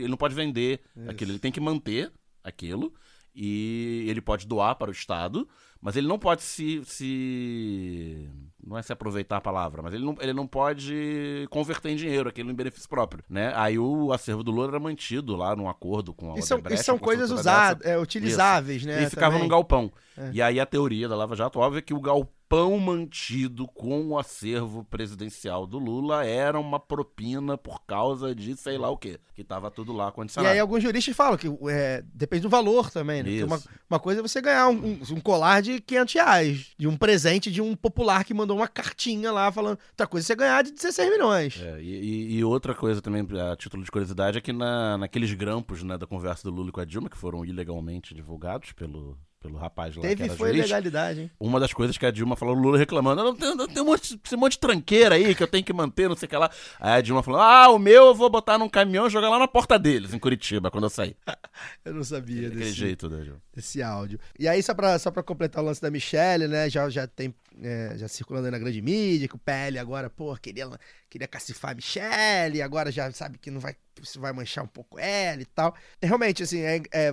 ele não pode vender Isso. aquilo. Ele tem que manter aquilo. E ele pode doar para o Estado, mas ele não pode se. se não é se aproveitar a palavra, mas ele não, ele não pode converter em dinheiro aquilo em benefício próprio, né? Aí o acervo do Lula era mantido lá num acordo com a E são, e são coisas usadas, é, utilizáveis, Isso. né? E ficava também. num galpão. É. E aí a teoria da Lava Jato, óbvio, é que o galpão mantido com o acervo presidencial do Lula era uma propina por causa de sei lá o quê. Que tava tudo lá E condicionado. aí alguns juristas falam que é, depende do valor também, né? Uma, uma coisa é você ganhar um, um- colar de 500 reais, de um presente de um popular que mandou uma cartinha lá falando. Outra coisa é você ganhar de 16 milhões. É, e, e- e outra coisa também, a título de curiosidade, é que na, naqueles grampos né, da conversa do Lula com a Dilma, que foram ilegalmente divulgados pelo, pelo rapaz lá que Teve, era foi juiz, legalidade, hein? Uma das coisas que a Dilma falou, o Lula reclamando, não tem, tem um monte, esse monte de tranqueira aí que eu tenho que manter, não sei o que lá. Aí a Dilma falou, ah, o meu eu vou botar num caminhão e jogar lá na porta deles, em Curitiba, quando eu sair. (laughs) Eu não sabia Daquele desse, jeito, né, Dilma? desse áudio. E aí, só pra, só pra completar o lance da Michelle, né? Já, já tem. É, já circulando aí na grande mídia, que o PL agora, pô, queria, queria cacifar a Michelle, agora já sabe que não vai, isso vai manchar um pouco ela e tal. Realmente, assim, é, é,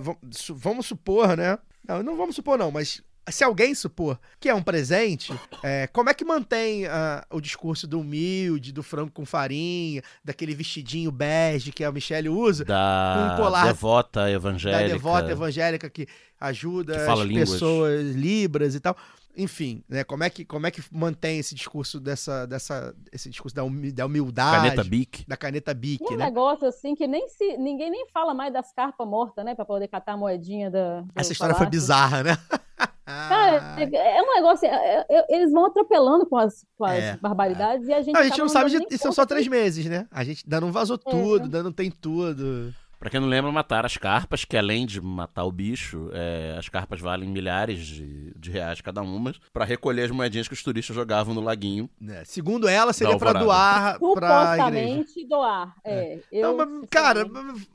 vamos supor, né? Não, não vamos supor, não, mas se alguém supor que é um presente, é, como é que mantém ah, o discurso do humilde, do frango com farinha, daquele vestidinho bege que a Michelle usa? Da um colar devota evangélica. da devota evangélica que ajuda Que as línguas. pessoas libras e tal. Enfim, né? Como é que, como é que mantém esse discurso dessa, dessa esse discurso da, humi- da humildade, Caneta Bic. da caneta Bic, E um né? negócio assim que nem se ninguém nem fala mais das carpas mortas, né, Pra poder catar a moedinha da. Essa história foi palácio. bizarra, né? (laughs) Cara, é, é um negócio. é- é- eles vão atropelando com as, com as É, barbaridades e a gente. Não, a gente não sabe de, e são só que- três meses, né? A gente ainda não vazou É. tudo, ainda não tem tudo. Pra quem não lembra, mataram as carpas, que além de matar o bicho, é, as carpas valem milhares de, de reais cada uma, pra recolher as moedinhas que os turistas jogavam no laguinho. né? Segundo ela, seria Alvorada. doar pra igreja. Supostamente doar. É. Eu, Não, mas, cara,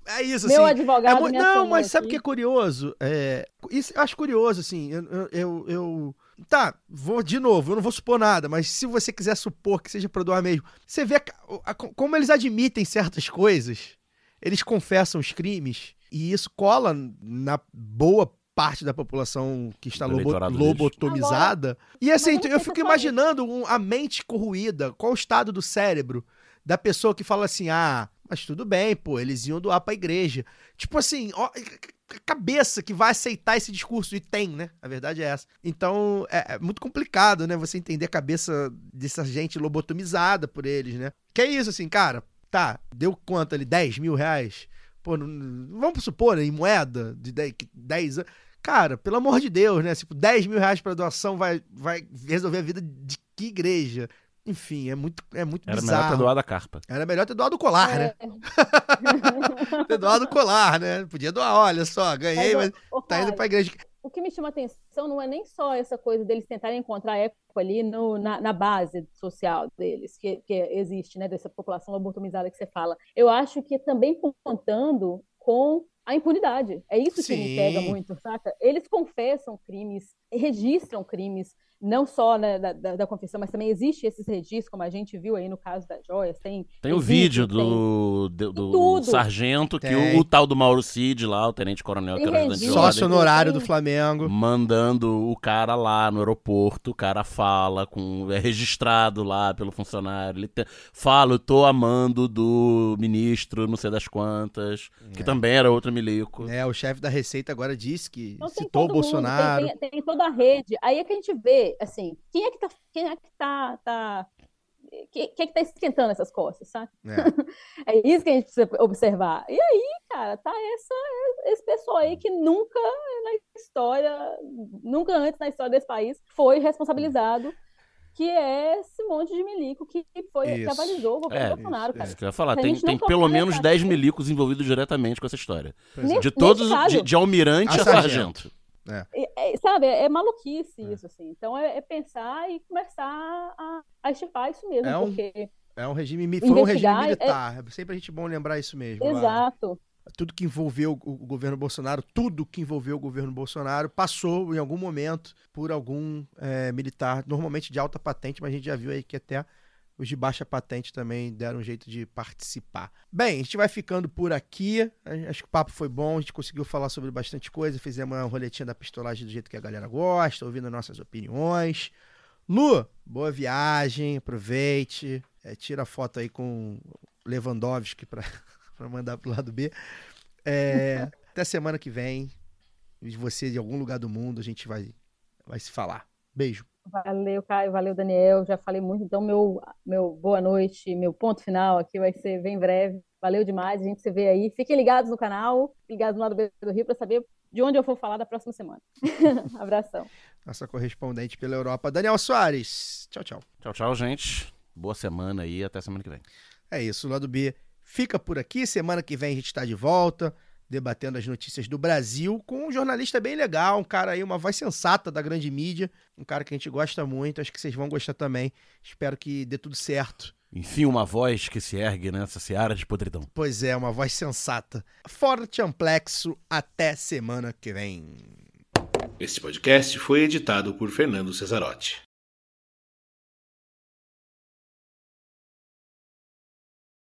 é isso, Meu assim. advogado é Não, mas sabe o que é curioso? É, isso eu acho curioso, assim. Eu, eu, eu- eu- Tá, vou de novo, eu não vou supor nada, mas se você quiser supor que seja pra doar mesmo, você vê a- a- como eles admitem certas coisas, eles confessam os crimes, e isso cola na boa parte da população que está lobo- lobotomizada. e assim, eu fico imaginando um- a mente corroída, qual o estado do cérebro da pessoa que fala assim: ah, mas tudo bem, pô, eles iam doar pra igreja. Tipo assim, ó, a cabeça que vai aceitar esse discurso, e tem, né? A verdade é essa. Então, é, é muito complicado, né? Você entender a cabeça dessa gente lobotomizada por eles, né? Que é isso, assim, cara, tá, deu quanto ali? 10 mil reais? Pô, não- vamos supor, né, em moeda de 10, que 10 anos. Cara, pelo amor de Deus, né? Tipo, 10 mil reais pra doação vai, vai resolver a vida de que igreja? Enfim, é muito, é muito Era melhor bizarro. ter doado a carpa. Era melhor ter doado o colar, né? É. (laughs) ter doado o colar, né? Podia doar, olha só, ganhei, mas, Mas, ô- tá indo pra igreja. O que me chama atenção não é nem só essa coisa deles tentarem encontrar eco ali no, na, na base social deles, que, que existe, né, dessa população lobotomizada que você fala. Eu acho que também contando com a impunidade. É isso que me Sim. pega muito, saca? Eles confessam crimes, registram crimes, não só né, da, da, da confissão, mas também existe esses registros, como a gente viu aí no caso da Joias. Tem, Tem o vídeo do, do, do tudo. sargento que Tem. o, o tal do Mauro Cid lá, o tenente coronel que Tem era ajudante. Sócio honorário do Tem- Flamengo. mandando o cara lá no aeroporto, o cara fala, com, é registrado lá pelo funcionário, ele te- fala, eu tô amando do ministro, não sei das quantas, que também era outro milico. É, o chefe da Receita agora disse que Então, tem citou o mundo, Bolsonaro. Tem, tem- tem toda a rede. Aí é que a gente vê, assim, quem é que tá, quem é que tá, tá quem, quem é que tá esquentando essas costas, sabe? É. (laughs) É isso que a gente precisa observar. E aí, cara, tá essa, esse pessoal aí que nunca na história, nunca antes na história desse país foi responsabilizado, que é esse monte de milico que foi que avalizou o governo É, Bolsonaro, cara. Isso que eu ia falar, tem, tem pelo menos essa 10 atitude- milicos envolvidos diretamente com essa história. Nesse- De todos, nesse caso, de, de almirante A a sargento. sargento. É- é, sabe, é, é maluquice isso, assim. Então é, é pensar e começar a, a extirpar isso mesmo, É um- porque... É um regime, foi um regime é- militar. É sempre a gente bom lembrar isso mesmo. Exato. tudo que envolveu o governo Bolsonaro, tudo que envolveu o governo Bolsonaro passou em algum momento por algum é, militar, normalmente de alta patente, mas a gente já viu aí que até os de baixa patente também deram um jeito de participar. Bem, a gente vai ficando por aqui. Acho que o papo foi bom, a gente conseguiu falar sobre bastante coisa, fizemos uma roletinha da pistolagem do jeito que a galera gosta, ouvindo nossas opiniões. Lu, boa viagem, aproveite, é, tira foto aí com Lewandowski para (laughs) mandar pro lado B. É, (laughs) até semana que vem, você de algum lugar do mundo, a gente vai, vai se falar. Beijo. Valeu, Caio, valeu, Daniel. Já falei muito, então meu, meu boa noite, meu ponto final aqui vai ser bem breve. Valeu demais, a gente se vê aí. Fiquem ligados no canal, ligados no lado B do Rio para saber de onde eu vou falar da próxima semana. (laughs) Abração. Nossa correspondente pela Europa, Daniel Soares. Tchau, tchau. Tchau, tchau, gente. Boa semana aí, até semana que vem. É isso, o lado B fica por aqui. Semana que vem a gente está de volta debatendo as notícias do Brasil com um jornalista bem legal, um cara aí, uma voz sensata da grande mídia, um cara que a gente gosta muito, acho que vocês vão gostar também. Espero que dê tudo certo. Enfim, uma voz que se ergue nessa seara de podridão. Pois é, uma voz sensata. Forte amplexo, até semana que vem. Este podcast foi editado por Fernando Cesarotti.